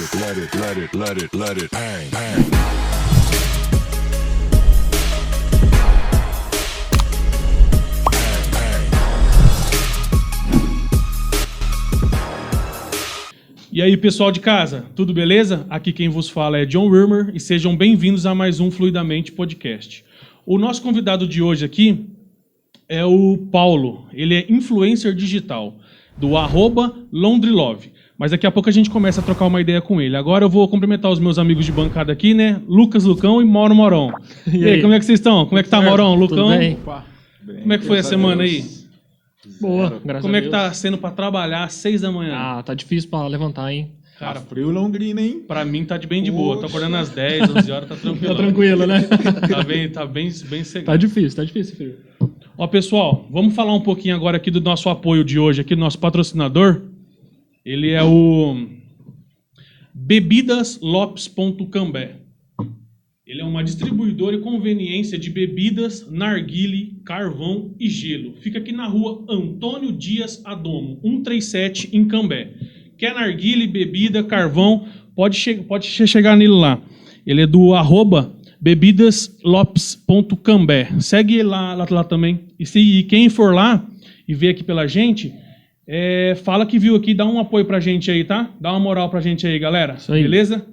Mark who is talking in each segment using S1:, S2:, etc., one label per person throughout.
S1: it, let it, let it, let it, let it.
S2: E aí, pessoal de casa, tudo beleza? Aqui quem vos fala é John Wilmer e sejam bem-vindos a mais um Fluidamente Podcast. O nosso convidado de hoje aqui é o Paulo. Ele é influencer digital do arroba Londrilove. Mas daqui a pouco a gente começa a trocar uma ideia com ele. Agora eu vou cumprimentar os meus amigos de bancada aqui, né? Lucas Lucão e Mauro Morão. E, aí,
S3: aí?
S2: como é que vocês estão? Como é que tá?
S3: Tudo
S2: Lucão?
S3: bem?
S2: Como é que foi a semana aí?
S3: Boa, graças
S2: Como
S3: a
S2: é que tá sendo pra trabalhar às seis da manhã?
S3: Ah, tá difícil pra levantar, hein?
S2: Cara,
S4: Frio Londrina, hein?
S2: pra mim tá de bem de boa. Tô acordando às 10, 11 horas, tá tranquilo.
S3: Tá tranquilo, né?
S2: Tá bem, tá bem, bem
S3: tá
S2: seguro.
S3: difícil, tá difícil, filho.
S2: Ó, pessoal, vamos falar um pouquinho agora aqui do nosso apoio de hoje, aqui do nosso patrocinador. Ele é o bebidaslopes.cambé. Ele é uma distribuidora e conveniência de bebidas, narguile, carvão e gelo. Fica aqui na rua Antônio Dias Adomo, 137 em Cambé. Quer narguile, bebida, carvão, pode, che pode che- chegar nele lá. Ele é do arroba bebidaslopes.cambé. Segue lá, lá, lá também. E, se, e quem for lá e ver aqui pela gente, é, fala que viu aqui, dá um apoio pra gente aí, tá? Dá uma moral pra gente aí, galera.
S3: Isso aí.
S2: Beleza?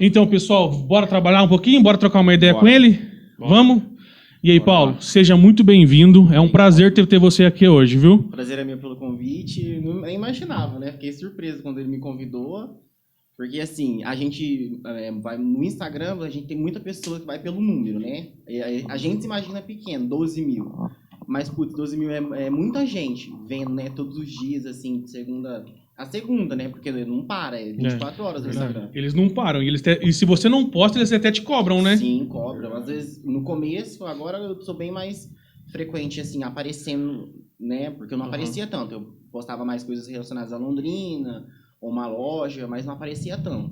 S2: Então, pessoal, bora trabalhar um pouquinho? Bora trocar uma ideia
S4: Bora.
S2: com ele? Vamos? E aí, Paulo, seja muito bem-vindo. É um prazer ter, ter você aqui hoje, viu?
S5: Prazer é meu pelo convite. Não nem imaginava, né? Fiquei surpreso quando ele me convidou. Porque, assim, a gente é, vai no Instagram, a gente tem muita pessoa que vai pelo número, né? A, a gente se imagina pequeno, 12 mil. Mas, putz, 12 mil é, é muita gente vendo, né? Todos os dias, assim, de segunda a segunda, né? Porque não para, é 24 horas no Instagram.
S2: Eles não param. E, eles te- e se você não posta, eles até te cobram, né?
S5: Sim, cobra. Às vezes, no começo, agora eu sou bem mais frequente, assim, aparecendo, né? Porque eu não
S2: Uhum.
S5: aparecia tanto. Eu postava mais coisas relacionadas a Londrina, ou uma loja, mas não aparecia tanto.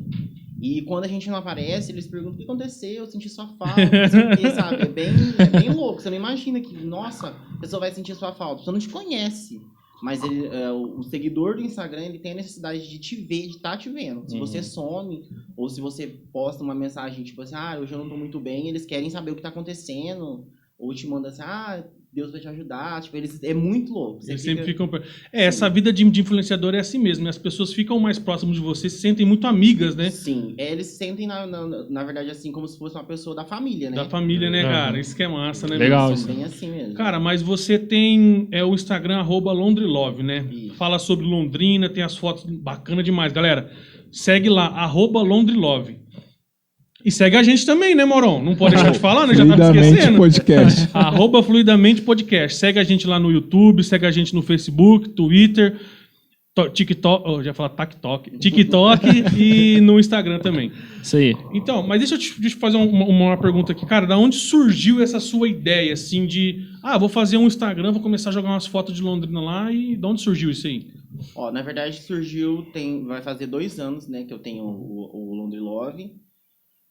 S5: E quando a gente não aparece, eles perguntam o que aconteceu, eu senti sua falta, sabe? É bem, é bem louco. Você não imagina que, nossa, a pessoa vai sentir sua falta. A pessoa não te conhece. Mas ele, é, o seguidor do Instagram, ele tem a necessidade de te ver, de estar te vendo. Se
S2: Uhum.
S5: você some, ou se você posta uma mensagem tipo assim, ah, hoje eu não tô muito bem, eles querem saber o que tá acontecendo. Ou te manda assim, ah, Deus vai te ajudar. Tipo, eles, é muito louco. Você
S2: Eles
S5: fica-
S2: sempre ficam. É, essa vida de, de influenciador é assim mesmo, né? As pessoas ficam mais próximas de você, se sentem muito amigas, né?
S5: Sim, é, eles se sentem, na, na, na verdade, assim, como se fosse uma pessoa da família, né?
S2: Da família, né,
S3: Uhum.
S2: cara? Isso que é massa, né?
S3: Legal. isso.
S5: bem assim mesmo.
S2: Cara, mas você tem é, o Instagram, arroba Londrilove, né?
S5: Isso.
S2: Fala sobre Londrina, tem as fotos bacana demais, galera. Segue lá, arroba Londrilove. E segue a gente também, né, Moron? Não pode deixar de falar, né? Já tá me
S4: Fluidamente
S2: esquecendo.
S4: podcast.
S2: Arroba Fluidamente Podcast. Segue a gente lá no YouTube, segue a gente no Facebook, Twitter, to- TikTok, oh, já falar TikTok, TikTok e no Instagram também.
S3: Isso aí.
S2: Então, mas deixa eu te, deixa eu fazer uma, uma pergunta aqui, cara. Da onde surgiu essa sua ideia, assim, de ah, vou fazer um Instagram, vou começar a jogar umas fotos de Londrina lá e de onde surgiu isso aí?
S5: Ó, na verdade surgiu, tem, vai fazer dois anos, né, que eu tenho o, o Londre Love.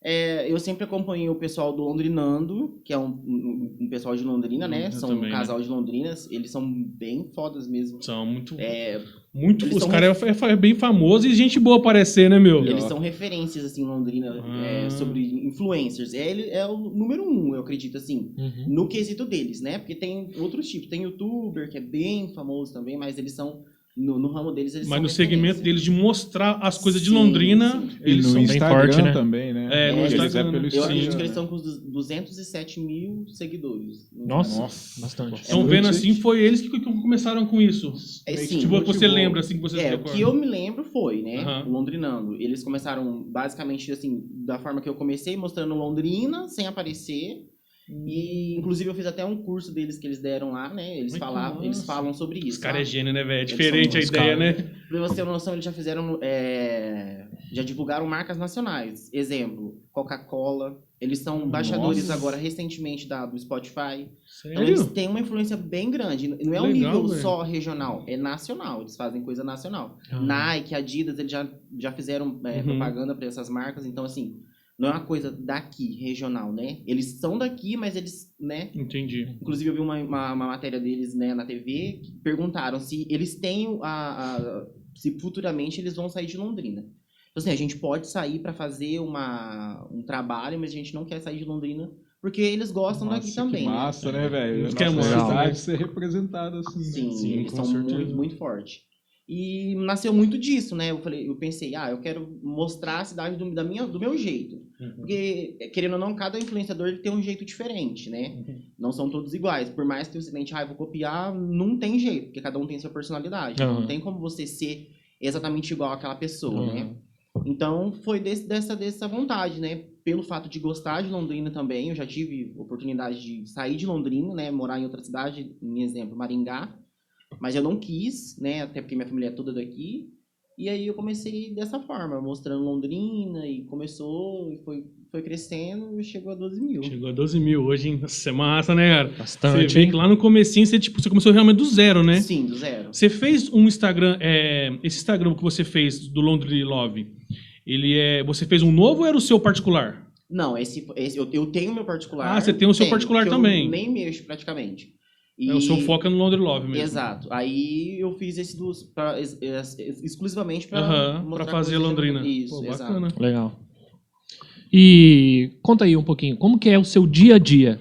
S5: É, eu sempre acompanhei o pessoal do Londrinando, que é um, um, um pessoal de Londrina, né?
S2: Eu
S5: São
S2: também,
S5: um casal de Londrinas, eles são bem fodas mesmo.
S2: São muito.
S5: É,
S2: muito os
S5: são-
S2: caras é, é bem famoso e gente boa aparecer, né, meu?
S5: eles são referências, assim, em Londrina, é,
S2: Ah.
S5: sobre influencers. É, ele é o número um, eu acredito, assim,
S3: Uhum.
S5: no quesito deles, né? Porque tem outros tipos. Tem youtuber, que é bem famoso também, mas eles são, no, no ramo deles, eles
S2: Mas
S5: são
S2: no segmento deles de mostrar as coisas de
S5: Sim,
S2: Londrina,
S5: sim.
S4: E
S2: eles
S4: no
S2: são
S3: bem
S4: Instagram
S3: forte, né?
S4: também, né?
S2: É, no Instagram,
S4: é pelo?
S5: Eu acredito que eles estão com dos- 207 mil seguidores.
S3: Nossa,
S4: Nossa.
S3: bastante.
S2: Estão
S4: É
S2: vendo assim, foi eles que, começaram com isso.
S5: É, sim,
S2: tipo, você lembra assim que você
S5: É, o que eu me lembro foi, né? O Londrinando. Eles começaram basicamente assim, da forma que eu comecei, mostrando Londrina, sem aparecer. E inclusive eu fiz até um curso deles que eles deram lá, né? Eles
S2: Muito
S5: falavam, eles falam sobre isso.
S2: Os caras é
S5: sabe?
S2: gênio, né, velho? É diferente a ideia,
S3: caras.
S2: né?
S5: Pra você ter uma noção, eles já fizeram. é, já divulgaram marcas nacionais. Exemplo, Coca-Cola. Eles são embaixadores
S4: Nossa.
S5: agora recentemente da, do Spotify. Então
S2: Sério?
S5: eles têm uma influência bem grande. Não é um
S2: Legal,
S5: nível
S2: velho.
S5: só regional, é nacional. Eles fazem coisa nacional.
S3: Ah.
S5: Nike, Adidas, eles já, já fizeram é,
S2: Uhum.
S5: propaganda para essas marcas. Então, assim, não é uma coisa daqui, regional, né? Eles são daqui, mas eles, né?
S2: Entendi.
S5: Inclusive, eu vi uma, uma, uma matéria deles né, na TV que perguntaram se eles têm a, a- se futuramente eles vão sair de Londrina. assim, a gente pode sair para fazer uma, um trabalho, mas a gente não quer sair de Londrina porque eles gostam
S4: Nossa,
S5: daqui
S4: que
S5: também. né?
S4: massa, né, velho?
S2: Eles
S4: A
S2: querem
S4: nossa
S3: mostrar,
S4: cidade
S3: né?
S4: ser representada assim. né?
S5: Sim,
S2: Sim,
S5: eles
S2: com
S5: são
S2: certeza.
S5: muito, muito fortes. E nasceu muito disso, né? Eu falei, eu pensei, ah, eu quero mostrar a cidade do, da minha, do meu jeito.
S2: Uhum.
S5: Porque, querendo ou não, cada influenciador tem um jeito diferente, né?
S2: Uhum.
S5: Não são todos iguais. Por mais que você tente, ah, eu vou copiar, não tem jeito, porque cada um tem sua personalidade.
S3: Aham.
S5: Não tem como você ser exatamente igual àquela pessoa, né? Então, foi desse, dessa, dessa vontade, né? Pelo fato de gostar de Londrina também, eu já tive oportunidade de sair de Londrina, né? Morar em outra cidade, em exemplo, Maringá. Mas eu não quis, né? Até porque minha família é toda daqui. E aí eu comecei dessa forma, mostrando Londrina e começou e foi, foi crescendo e chegou a 12 mil.
S2: Chegou a 12 mil hoje, hein? Nossa, é massa, né, cara? Você
S3: Bastante,
S2: vê
S3: hein?
S2: que lá no comecinho você, tipo, você começou realmente do zero, né?
S5: Sim, do zero.
S2: Você fez um Instagram, é, esse Instagram que você fez do Laundry Love, ele é, você fez um novo ou era o seu particular?
S5: Não, esse, esse eu, eu tenho meu particular.
S2: Ah, você tem o seu
S5: tenho,
S2: particular também.
S5: Eu nem mexo praticamente.
S2: É, o seu foco é no Laundry Love mesmo.
S5: Exato. Aí eu fiz esse dos pra, ex- ex- ex- exclusivamente para
S2: pra fazer Londrina.
S5: Isso,
S2: Pô,
S5: exato.
S2: bacana.
S3: Legal. E conta aí um pouquinho, como que é o seu dia a dia?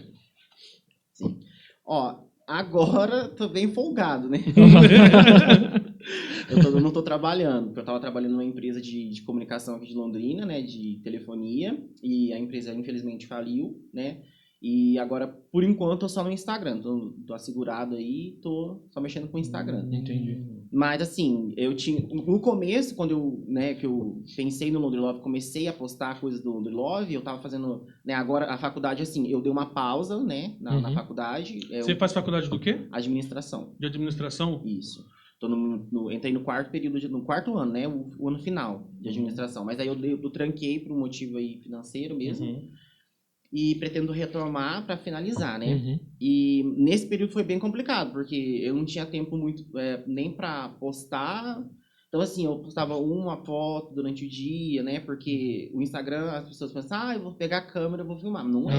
S5: Ó, agora tô bem folgado, né? eu, tô- eu não tô trabalhando, porque eu tava trabalhando numa empresa de, de comunicação aqui de Londrina, né, de telefonia, e a empresa infelizmente faliu, né? E agora, por enquanto, eu só no Instagram. Tô, tô assegurado aí, tô só mexendo com o Instagram.
S3: Entendi.
S5: Mas assim, eu tinha. No começo, quando eu, né, que eu pensei no Londre Love, comecei a postar coisas do Londre Love, eu tava fazendo. Né, agora a faculdade, assim, eu dei uma pausa, né, na, na
S3: Uhum.
S5: faculdade. é,
S2: Você
S5: eu-
S2: faz faculdade do quê?
S5: administração.
S2: De administração?
S5: Isso. Tô no, no- entrei no quarto período, de- no quarto ano, né? O, o ano final
S2: Uhum.
S5: de administração. Mas aí eu, dei- eu tranquei por um motivo aí financeiro mesmo.
S2: Uhum.
S5: E pretendo retomar para finalizar, né?
S3: Uhum.
S5: E nesse período foi bem complicado, porque eu não tinha tempo muito é, nem para postar. Então, assim, eu postava uma foto durante o dia, né? Porque o Instagram, as pessoas pensam, ah, eu vou pegar a câmera, eu vou filmar. Não é,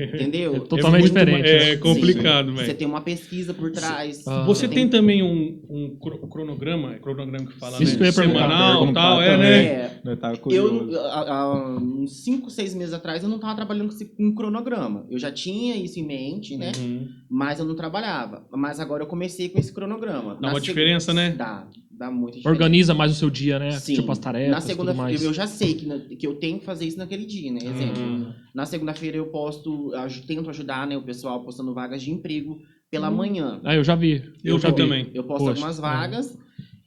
S2: é.
S5: entendeu?
S3: É totalmente
S2: muito
S3: diferente,
S2: ma- É
S3: né?
S2: complicado,
S5: Você
S2: velho.
S5: tem uma pesquisa por trás.
S3: Ah.
S2: Você
S5: Tem-
S2: tem também um, um cro- cronograma, é cronograma que fala,
S3: Isso
S2: né?
S3: perguntar.
S2: Semanal,
S4: Perguntar
S2: tal, é, né?
S5: É,
S4: tava
S5: eu, há, uns 5, 6 meses atrás, eu não estava trabalhando com esse- um cronograma. Eu já tinha isso em mente, né?
S2: Uhum.
S5: Mas eu não trabalhava. Mas agora eu comecei com esse cronograma.
S2: Dá uma
S5: seg-
S2: diferença, né?
S5: Dá, dá muita diferença.
S3: Organiza mais o seu dia, né?
S5: Sim.
S3: Tipo as tarefas,
S5: Na segunda-feira, eu já sei que, na- que eu tenho que fazer isso naquele dia, né? Exemplo.
S2: Uhum.
S5: Na segunda-feira eu posto, aju- tento ajudar né, o pessoal postando vagas de emprego pela
S3: Hum.
S5: manhã.
S3: Ah, eu já vi.
S2: Eu
S3: já
S2: vi também.
S5: Eu posto
S3: Poxa,
S5: algumas vagas.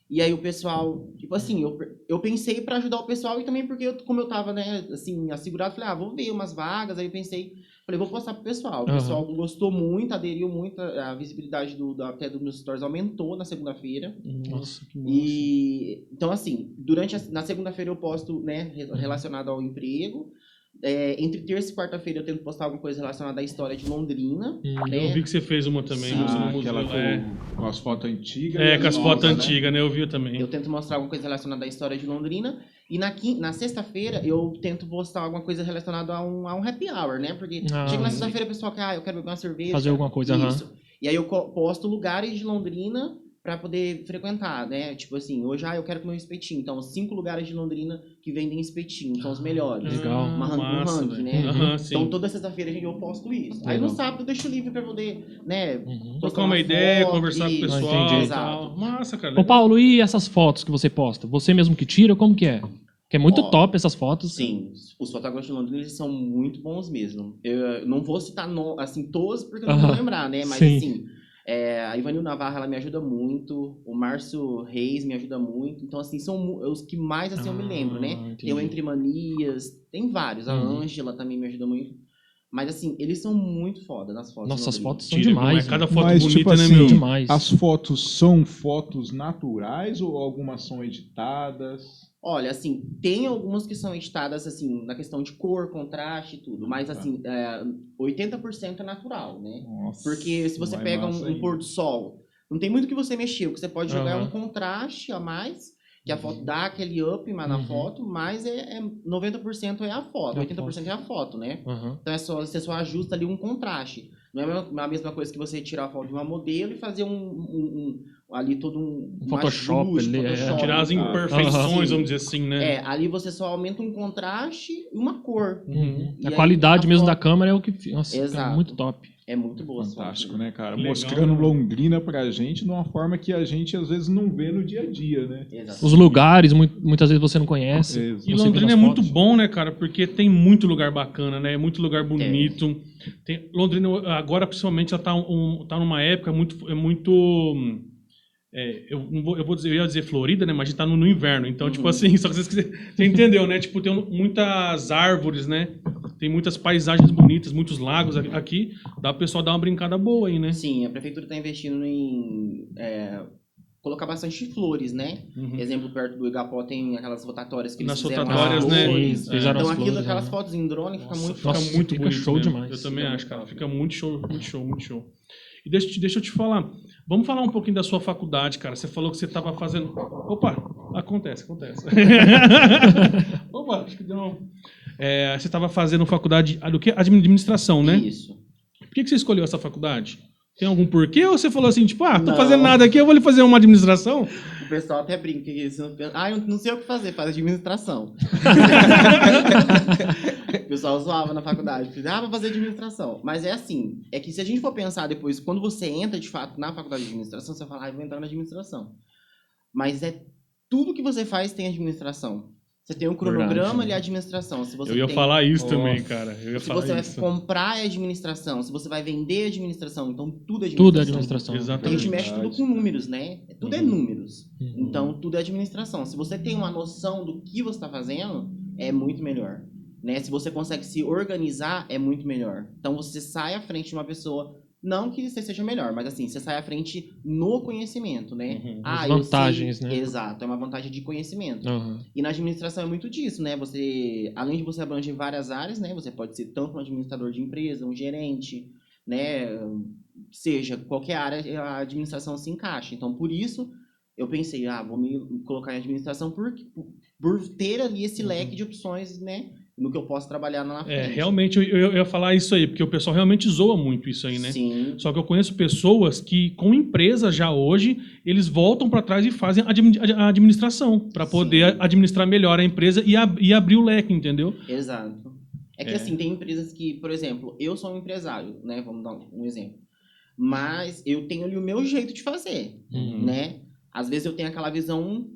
S5: E aí o pessoal, tipo assim, eu, eu pensei pra ajudar o pessoal e também porque, eu, como eu tava, né, assim, assegurado, falei, ah, vou ver umas vagas. Aí eu pensei, falei, vou postar pro pessoal. O
S3: Aham.
S5: pessoal gostou muito, aderiu muito, a visibilidade do, da, até dos meus stories aumentou na segunda-feira.
S3: Nossa, que massa.
S5: E então, assim, durante a, na segunda-feira eu posto, né, re- relacionado ao emprego. É, entre terça e quarta-feira eu tento postar alguma coisa relacionada à história de Londrina.
S3: Hum,
S5: né?
S2: Eu vi que você fez uma também,
S5: Sim.
S2: no
S4: Ah,
S2: museu.
S4: aquela com,
S2: É,
S4: com as fotos antigas.
S2: é
S4: e
S2: com as fotos
S4: né?
S2: antigas, né? Eu vi também.
S5: Eu tento mostrar alguma coisa relacionada à história de Londrina. E na, quin- na sexta-feira eu tento postar alguma coisa relacionada a um, a um happy hour, né? Porque
S3: Ah,
S5: chega na sexta-feira o pessoal quer, ah, eu quero beber uma cerveja.
S3: Fazer alguma coisa, aham.
S5: Isso. E aí eu posto lugares de Londrina pra poder frequentar, né? Tipo assim, hoje, ah, eu quero comer um espetinho. Então, cinco lugares de Londrina que vendem espetinho, são os melhores.
S3: Legal.
S5: Uma ran- um
S2: Ah, massa,
S5: ranking, né?
S2: Sim.
S5: Então, toda sexta-feira eu posto isso. Aí no
S4: Legal.
S5: sábado eu deixo livre pra poder, né?
S3: Uhum.
S2: Trocar uma
S5: uma
S2: ideia,
S5: foto,
S2: conversar com o
S5: isso.
S2: pessoal
S3: Ah, entendi.
S2: tal. Massa, cara.
S3: Ô, Paulo, e essas fotos que você posta? Você mesmo que tira? Como que é? Que é muito
S5: Ó,
S3: top essas fotos.
S5: Sim, os fotógrafos de Londrina eles são muito bons mesmo. Eu não vou citar no, assim todos porque eu não vou lembrar, né? Mas
S3: Sim.
S5: assim, é, a Ivanil Navarra ela me ajuda muito, o Márcio Reis me ajuda muito. Então assim, são mu- os que mais assim eu me
S3: Ah,
S5: lembro, né?
S3: entendi.
S5: Tem o Entre Manias, tem vários. A
S3: Uhum.
S5: Ângela também me ajuda muito. Mas assim, eles são muito foda nas fotos.
S3: Nossa, as
S5: Londrina.
S3: fotos são
S2: Tira, não
S3: demais.
S2: é cada
S3: né?
S2: foto
S4: Mas,
S2: bonita,
S4: tipo
S2: né,
S4: assim,
S2: meu?
S3: demais.
S4: As fotos são fotos naturais ou algumas são editadas?
S5: Olha, assim, tem algumas que são editadas, assim, na questão de cor, contraste e tudo. Mas,
S4: Tá.
S5: assim, é, 80% é natural, né?
S4: Nossa,
S5: Porque se você pega um, um pôr do sol, não tem muito que você mexer. O que você pode jogar é
S3: Aham.
S5: um contraste a mais, que a foto dá aquele up mas na
S3: Uhum.
S5: foto, mas é, é 90% é a foto,
S3: É a
S5: 80% é a foto, né?
S3: Aham.
S5: Então é só, você só ajusta ali um contraste. Não é a mesma- a mesma coisa que você tirar a foto de uma modelo e fazer um, um- um- ali todo um
S3: Um Photoshop
S5: ajuste,
S3: ali, é.
S5: Photoshop,
S2: Tirar as imperfeições, vamos dizer assim, né?
S5: É, ali você só aumenta um contraste e uma cor.
S3: Uhum.
S5: E
S3: A
S5: aí,
S3: qualidade
S5: a
S3: mesmo
S5: foto-
S3: da câmera é o que. Nossa, fica
S5: Exato.
S3: muito top.
S5: É muito boa. essa
S4: Fantástico, né, cara?
S2: Legal,
S4: Mostrando
S2: né?
S4: Londrina pra gente de uma forma que a gente às vezes não vê no dia a dia, né?
S5: Exato.
S3: Os lugares, mu- muitas vezes você não conhece.
S4: Exato.
S2: E
S3: Você vê
S2: Londrina é muito bom, né, cara? Porque tem muito lugar bacana, né? Muito lugar bonito. Tem, Londrina, agora, principalmente, ela tá, um, tá numa época muito. É muito hum, é, eu, não vou, eu vou dizer, eu ia dizer Florida, né? Mas a gente tá no, no inverno. Então, tipo
S5: Uhum.
S2: assim, só que você, você entendeu, né? Tipo, tem muitas árvores, né? Tem muitas paisagens bonitas, muitos lagos a- aqui. Dá pro pessoal dar uma brincada boa aí, né?
S5: Sim, a prefeitura está investindo em é, colocar bastante flores, né?
S2: Uhum.
S5: Exemplo, perto do Igapó tem aquelas rotatórias que eles
S2: Nas
S5: fizeram
S2: rotatórias,
S5: as
S2: né?
S5: flores.
S3: Sim, fizeram
S5: Então
S3: as
S5: aquilo,
S3: flores,
S5: aquelas
S3: né?
S5: fotos em drone fica muito
S2: Fica
S3: Nossa,
S2: muito
S3: fica
S2: bonito
S3: show
S2: mesmo.
S3: demais.
S2: Eu também
S5: Fica
S2: acho, cara. Fica muito show, muito show, muito show. E deixa, eu te- deixa eu te falar. Vamos falar um pouquinho da sua faculdade, cara. Você falou que você estava fazendo. Opa, acontece, acontece. Opa, acho que deu. um- É, você estava fazendo faculdade do que? Administração, né?
S5: Isso.
S2: Por que, que você escolheu essa faculdade? Tem algum porquê ou você falou assim, tipo, ah, tô
S5: Não.
S2: fazendo nada aqui, eu vou lhe fazer uma administração?
S5: O pessoal até brinca que eles não ah, eu não sei o que fazer, faz administração. o pessoal zoava na faculdade, ah, vou fazer administração. Mas é assim, é que se a gente for pensar depois, quando você entra de fato na faculdade de administração, você fala, ah, eu vou entrar na administração. Mas é tudo que você faz tem administração. Você tem um cronograma
S3: Verdade, né?
S5: é administração. Se você
S2: eu ia
S5: tem-
S2: falar isso
S3: Nossa.
S2: também, cara. Eu ia
S5: Se
S2: falar
S5: você vai
S2: isso.
S5: comprar é administração, se você vai vender é administração, então tudo é administração.
S3: Tudo é administração.
S2: Exatamente.
S5: A gente mexe tudo com números, né? Tudo é
S2: Uhum.
S5: números.
S3: Uhum.
S5: Então, tudo é administração. Se você tem uma noção do que você está fazendo, é muito melhor. Né? Se você consegue se organizar, é muito melhor. Então, você sai à frente de uma pessoa, não que você seja melhor, mas assim, você sai à frente no conhecimento, né?
S2: Uhum.
S3: As
S5: eu
S3: vantagens,
S5: sei-
S3: né?
S5: Exato, é uma vantagem de conhecimento.
S3: Aham.
S5: E na administração é muito disso, né? Você, além de você abranger várias áreas, né? Você pode ser tanto um administrador de empresa, um gerente, né? Seja qualquer área, a administração se encaixa. Então, por isso, eu pensei, ah, vou me colocar em administração por, por ter ali esse leque de opções, né? No que eu posso trabalhar na frente.
S2: É, realmente, eu, eu ia falar isso aí, porque o pessoal realmente zoa muito isso aí, né?
S5: Sim.
S2: Só que eu conheço pessoas que, com empresas já hoje, eles voltam para trás e fazem a administração, para poder
S5: Sim.
S2: administrar melhor a empresa e, ab- e abrir o leque, entendeu?
S5: Exato. É que
S2: É.
S5: assim, tem empresas que, por exemplo, eu sou um empresário, né? Vamos dar um um exemplo. Mas eu tenho ali o meu jeito de fazer.
S3: Uhum.
S5: né? Às vezes eu tenho aquela visão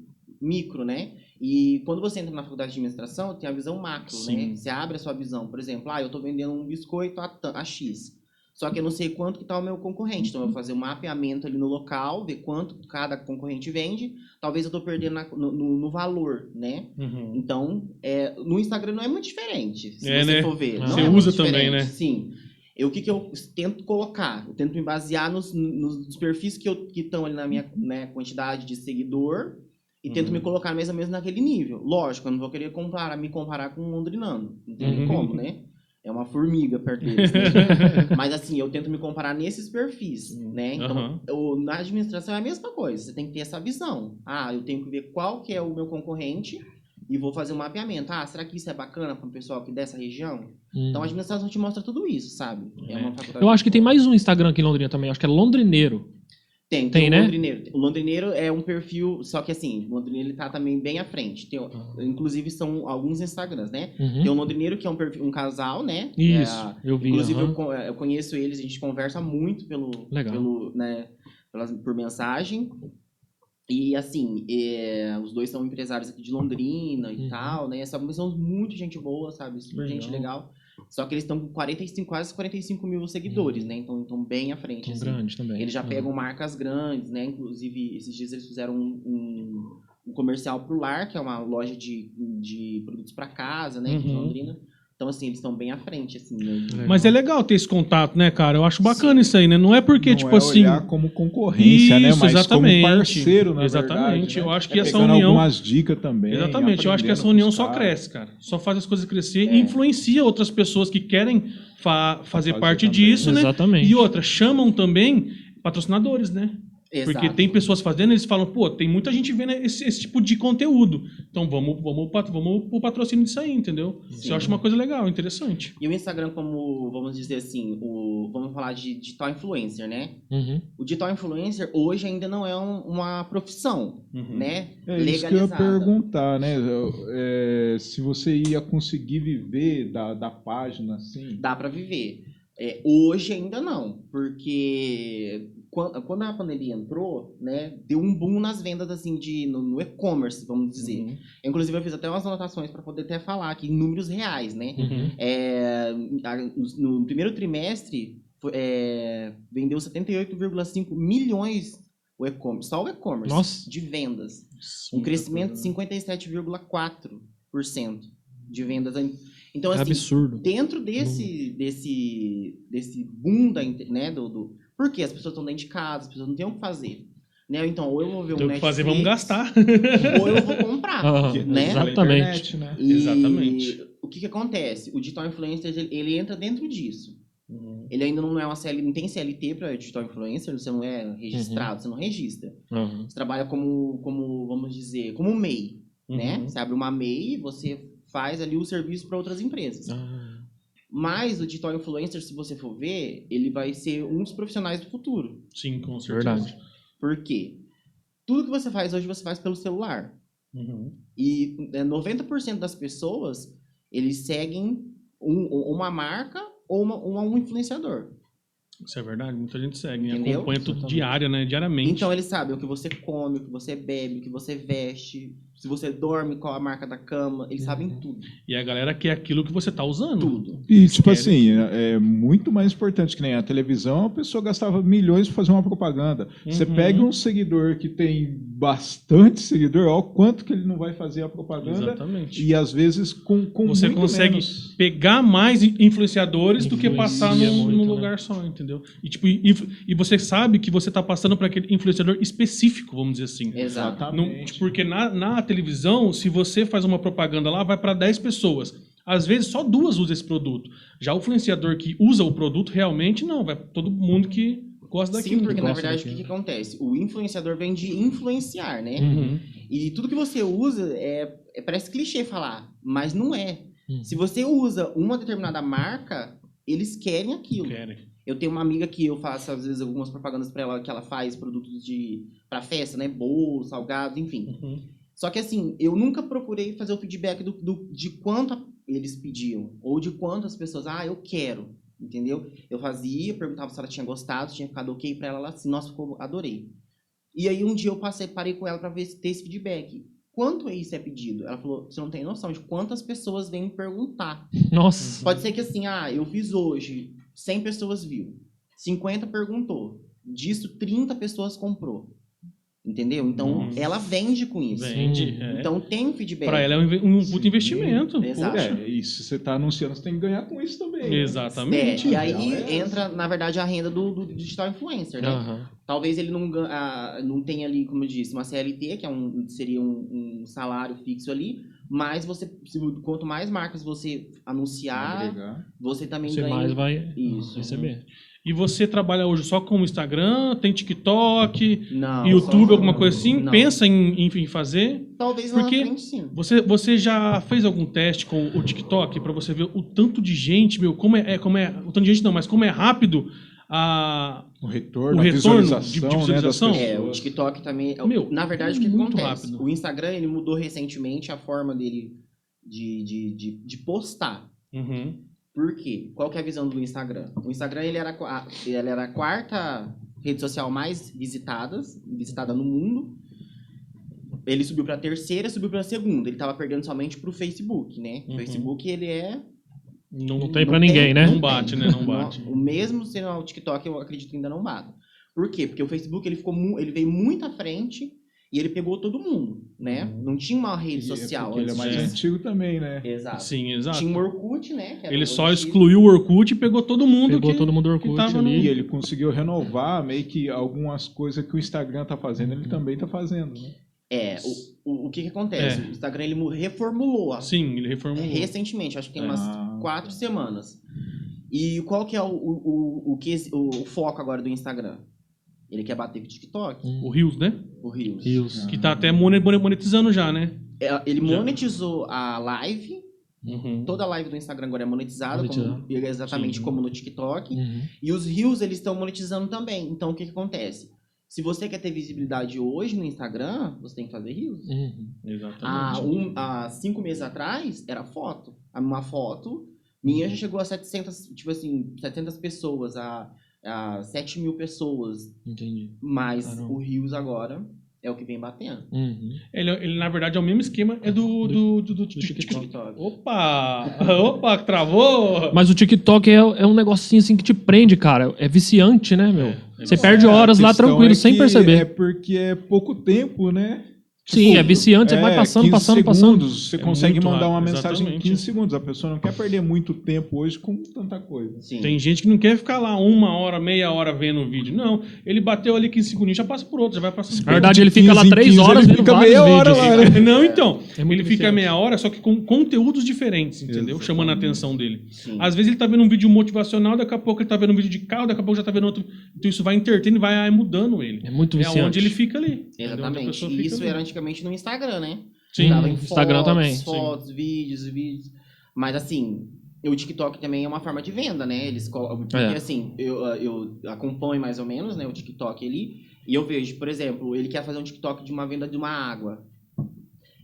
S5: micro, né? E quando você entra na faculdade de administração, tem a visão macro,
S2: Sim.
S5: né? Você abre a sua visão. Por exemplo, ah, eu tô vendendo um biscoito a, a X. Só que eu não sei quanto que tá o meu concorrente. Então eu vou fazer um mapeamento ali no local, ver quanto cada concorrente vende. Talvez eu tô perdendo na- no, no- valor, né? Então, é, no Instagram não é muito diferente, se
S2: É,
S5: você
S2: né?
S5: for ver.
S3: Ah.
S2: Você
S5: é
S2: usa também, né?
S5: Sim. Eu, o que, que eu tento colocar? Eu tento me basear nos, nos perfis que estão ali na minha né, quantidade de seguidor e tento
S2: Uhum.
S5: me colocar mais ou menos naquele nível. Lógico, eu não vou querer comparar, me comparar com um londrinano. Não tem
S2: Uhum.
S5: como, né? É uma formiga perto deles. né? Mas assim, eu tento me comparar nesses perfis, né? Então,
S2: Aham.
S5: eu- na administração é a mesma coisa. Você tem que ter essa visão. Ah, eu tenho que ver qual que é o meu concorrente e vou fazer um mapeamento. Ah, será que isso é bacana para o pessoal aqui dessa região? Então a administração te mostra tudo isso, sabe? É faculdade.
S3: Eu acho que tem mais um Instagram aqui em Londrina também. Acho que é Londrineiro.
S5: Tem, tem,
S3: Tem,
S5: o
S3: né?
S5: Londrineiro. O Londrineiro é um perfil, só que assim, o Londrineiro ele tá também bem à frente. Tem, inclusive são alguns Instagrams, né?
S3: Uhum.
S5: Tem o Londrineiro, que é um, perfil, um casal, né?
S3: Isso,
S5: É,
S3: eu vi.
S5: Inclusive,
S3: aham.
S5: eu, eu conheço eles, a gente conversa muito pelo,
S3: Legal.
S5: pelo né, pelas, por mensagem. E assim, é, os dois são empresários aqui de Londrina e
S3: Uhum.
S5: tal, né? São, são muito gente boa, sabe? Super gente legal. Só que eles estão com 45, quase 45 mil seguidores, né? Então estão bem à frente.
S3: Tão
S5: assim.
S3: grande também.
S5: Eles já
S3: Uhum.
S5: pegam marcas grandes, né? Inclusive, esses dias eles fizeram um, um, um comercial pro Lar, que é uma loja de, de produtos para casa, né? Aqui
S2: Uhum.
S5: Londrina. Então, assim, eles estão bem à frente, assim, né?
S2: Mas é legal ter esse contato, né, cara? Eu acho bacana isso aí, né? Não é porque,
S4: Não
S2: tipo
S4: é
S2: assim.
S4: olhar como concorrência, né?
S2: Isso,
S4: Mas
S2: exatamente.
S4: como parceiro, na
S2: Exatamente.
S4: verdade, né?
S2: Eu acho que
S4: É
S2: essa união-
S4: algumas dicas também.
S2: Exatamente, eu acho que essa união só cresce, cara. Só faz as coisas crescer
S5: É.
S2: e influencia outras pessoas que querem fa- fazer
S4: fazer
S2: parte
S4: também.
S2: disso, né?
S3: Exatamente.
S2: E outra, chamam também patrocinadores, né?
S5: Exato.
S2: Porque tem pessoas fazendo, eles falam, pô, tem muita gente vendo esse, esse tipo de conteúdo. Então vamos, vamos, vamos pro patrocínio disso aí, entendeu? Isso
S5: Sim.
S2: eu acho uma coisa legal, interessante.
S5: E o Instagram, como, vamos dizer assim, o, vamos falar de digital influencer, né?
S3: Uhum.
S5: O digital influencer hoje ainda não é um- uma profissão,
S2: Uhum.
S5: né?
S4: É isso que eu ia
S5: Legalizada.
S4: perguntar, né? É, se você ia conseguir viver da, da página assim.
S5: Dá pra viver. É, hoje ainda não, porque quando a pandemia entrou, né, deu um boom nas vendas assim de no, no e-commerce, vamos dizer.
S2: Uhum.
S5: Inclusive eu fiz até umas anotações para poder até falar aqui em números reais, né?
S3: Uhum.
S5: É, no, no primeiro trimestre é, vendeu 78,5 milhões o e-commerce, só o e-commerce de vendas. Um crescimento de 57,4% de vendas. Então,
S3: É
S5: assim,
S3: absurdo.
S5: dentro desse, desse, desse boom da, né, do, do... Porque as pessoas estão dentro de casa, as pessoas não têm o que fazer. Né? Então, ou eu vou ver um
S2: Tem o que fazer, vamos gastar.
S5: Ou eu vou comprar.
S3: Ah,
S5: né?
S3: Exatamente.
S4: internet, né?
S5: E
S2: Exatamente.
S5: o que que acontece? O digital influencer, ele, ele entra dentro disso.
S2: Uhum.
S5: Ele ainda não é uma CL, não tem CLT para digital influencer, você não é registrado, você não registra.
S3: Aham.
S5: Você trabalha como, como vamos dizer, como MEI, né?
S2: Uhum.
S5: Você abre uma MEI e você faz ali o serviço para outras empresas.
S3: Ah,
S5: Mas o digital influencer, se você for ver, ele vai ser um dos profissionais do futuro.
S2: Sim, com certeza.
S3: verdade.
S5: Por quê? Tudo que você faz hoje, você faz pelo celular.
S2: Uhum.
S5: E é, 90% das pessoas, eles seguem um- uma marca ou uma- uma- um influenciador.
S2: Isso é verdade, muita gente segue, né?
S5: Entendeu?
S2: acompanha tudo diária, né? Diariamente.
S5: Então eles sabem o que você come, o que você bebe, o que você veste, se você dorme, qual a marca da cama, eles sabem
S3: Uhum.
S5: tudo.
S2: E a galera quer aquilo que você tá usando.
S5: Tudo.
S4: E, tipo
S2: Eles
S4: assim, é é muito mais importante que nem a televisão, a pessoa gastava milhões para fazer uma propaganda. Você
S2: Uhum.
S4: pega um seguidor que tem bastante seguidor, ó, quanto que ele não vai fazer a propaganda.
S2: Exatamente.
S4: E às vezes com, com
S2: Você
S4: muito
S2: consegue
S4: menos.
S2: pegar mais influenciadores do que
S3: Influencia
S2: passar num,
S3: muito,
S2: num
S3: né?
S2: lugar só, entendeu? E, tipo, e você sabe que você tá passando para aquele influenciador específico, vamos dizer assim. Não-
S4: Exatamente.
S2: porque na, na televisão, se você faz uma propaganda lá, vai para 10 pessoas. Às vezes só duas usam esse produto. Já o influenciador que usa o produto realmente não, vai pra todo mundo que gosta daquilo.
S5: Sim, porque na verdade o que, que acontece? O influenciador vem de influenciar, né?
S2: Uhum.
S5: E tudo que você usa é, é- parece clichê falar, mas não é.
S3: Uhum.
S5: Se você usa uma determinada marca, eles querem aquilo.
S2: Querem.
S5: Eu tenho uma amiga que eu faço às vezes algumas propagandas pra ela que ela faz produtos de para festa, né, bolo, salgado, enfim.
S2: Uhum.
S5: Só que assim, eu nunca procurei fazer o feedback do, do- de quanto eles pediam ou de quantas pessoas, ah, eu quero, entendeu? Eu fazia, perguntava se ela tinha gostado, se tinha ficado ok pra ela, ela assim, nossa, ficou, adorei. E aí um dia eu passei, parei com ela pra ver se ter esse feedback. Quanto é isso é pedido? Ela falou, você não tem noção de quantas pessoas vêm me perguntar.
S3: Nossa.
S5: Pode ser que assim, ah, eu fiz hoje, 100 pessoas viu, 50 perguntou, disso 30 pessoas comprou. Entendeu? Então
S2: Nossa.
S5: ela vende com isso.
S2: Vende. é.
S5: Então tem um feedback.
S2: Pra ela é um, um puto
S4: Sim,
S2: investimento.
S5: exato.
S4: É, e se você está anunciando, você tem que ganhar com isso também. né?
S5: É,
S2: Exatamente.
S5: e aí
S4: é-
S5: entra, na verdade, a renda do, do digital influencer, né? Talvez ele não, ah, não tenha ali, como eu disse, uma CLT, que é um, seria um, um salário fixo ali, mas você, quanto mais marcas você anunciar,
S4: Agregar.
S5: você também
S3: Você
S5: ganha.
S3: mais vai
S5: Isso.
S3: receber.
S2: E você trabalha hoje só com o Instagram, tem TikTok,
S5: Não,
S2: YouTube, alguma coisa assim?
S5: Não.
S2: Pensa em, em, fazer?
S5: Talvez
S2: Porque-
S5: frente, sim.
S2: Você, você já fez algum teste com o TikTok pra você ver o tanto de gente, meu, como é, é- como é, o tanto de gente não, mas como é rápido a
S4: O retorno,
S2: O
S4: a
S2: retorno
S4: visualização,
S2: de- de
S4: né, das
S2: visualização?
S4: pessoas.
S5: É, o TikTok também.
S2: Meu,
S5: na verdade, o que
S2: muito
S5: acontece?
S2: rápido.
S5: O Instagram ele mudou recentemente a forma dele de, de, de, de postar.
S2: Uhum.
S5: Por quê? Qual que é a visão do Instagram? O Instagram ele era, a- ele era a quarta rede social mais visitadas, visitada no mundo. Ele subiu para a terceira, subiu para a segunda. Ele tava perdendo somente pro Facebook, né? O
S2: Uhum.
S5: Facebook ele é
S2: Não,
S3: Não tem
S5: tem-
S3: ninguém, né?
S2: Não bate, né? Não bate.
S5: O mesmo sendo o TikTok, eu acredito que ainda não bate. Por quê? Porque o Facebook ele ficou ele veio muito à frente e ele pegou todo mundo, né?
S2: Uhum.
S5: Não tinha uma rede
S4: é
S5: social.
S4: porque ele é mais
S5: disso.
S4: antigo também, né?
S5: Exato.
S2: Sim, exato.
S5: Tinha o Orkut, né? que era
S2: Ele só
S5: antigo.
S2: excluiu o Orkut e pegou todo mundo
S3: Pegou
S2: que...
S3: todo mundo do
S2: que
S3: Orkut
S2: tava no-
S4: E
S3: ali.
S4: ele conseguiu renovar meio que algumas coisas que o Instagram tá fazendo, ele também tá fazendo, né?
S5: É, o, o, o que que acontece?
S2: É.
S5: O Instagram ele mu- reformulou a-
S2: Sim, ele reformulou.
S5: recentemente, acho que tem umas
S4: Ah.
S5: quatro semanas. E qual que é o, o, o, o, que, o foco agora do Instagram? Ele quer bater com o TikTok,
S2: O Rios, né?
S5: o Reels.
S3: Rios.
S2: Que tá até mone- mone- monetizando já, né?
S5: É, Ele
S2: Já.
S5: monetizou a live,
S2: Uhum.
S5: toda a live do Instagram agora é monetizada, como- exatamente
S2: Sim.
S5: como no TikTok.
S3: Uhum.
S5: E os Reels, eles estão monetizando também. Então, o que, que acontece? Se você quer ter visibilidade hoje no Instagram, você tem que fazer Reels.
S3: Uhum.
S2: Exatamente.
S5: Há, um, há cinco meses atrás, era foto. Uma foto minha já chegou a 700, tipo assim, 700 pessoas, a, a 7 mil pessoas.
S3: Entendi.
S5: Mas
S3: Caramba.
S5: o Reels agora é o que vem batendo.
S3: Uhum.
S2: Ele, ele, na verdade, é o mesmo esquema, é do, do, do, do,
S3: TikTok.
S2: TikTok. Opa! Opa, travou!
S3: Mas o TikTok é, é um negocinho assim que te prende, cara. É viciante, né, meu?
S2: É, é
S3: Você perde
S4: É,
S3: horas lá tranquilo,
S4: é
S3: sem perceber.
S4: É porque é pouco tempo, né?
S3: Sim, é viciante, você vai passando,
S4: 15
S3: passando, passando.
S4: segundos, Você
S2: É
S4: consegue mandar uma
S2: rápido,
S4: mensagem em
S2: exatamente.
S4: 15 segundos. A pessoa não quer perder muito tempo hoje com tanta coisa.
S5: Sim.
S2: Tem gente que não quer ficar lá uma hora, meia hora vendo o vídeo. Não, ele bateu ali 15 segundinhos, já passa por outro, já vai passando
S3: Na verdade,
S4: de
S3: ele fica lá
S4: 15 em
S3: 3
S4: 15,
S3: horas
S4: ele
S3: vendo
S4: fica meia hora
S3: vídeos.
S4: lá, né?
S2: Não, então.
S3: É
S2: ele fica
S3: viciante.
S2: meia hora, só que com conteúdos diferentes, entendeu?
S4: Exatamente.
S2: Chamando a atenção dele.
S5: Sim.
S2: Às vezes ele tá vendo um vídeo motivacional, daqui a pouco ele tá vendo um vídeo de carro, daqui a pouco já tá vendo outro. Então isso vai entretendo e vai ah, mudando ele.
S3: É muito
S2: É
S3: viciante.
S2: onde ele fica ali.
S5: Exatamente.
S2: fica
S5: isso
S2: ali.
S5: era antigamente no Instagram, né?
S2: Sim.
S5: Em
S3: Instagram
S5: fotos,
S3: também, sim.
S5: Fotos, vídeos, vídeos. Mas assim, o TikTok também é uma forma de venda, né? Eles colocam. Porque
S3: É.
S5: assim, eu, eu acompanho mais ou menos, né, o TikTok ali. E eu vejo, por exemplo, ele quer fazer um TikTok de uma venda de uma água.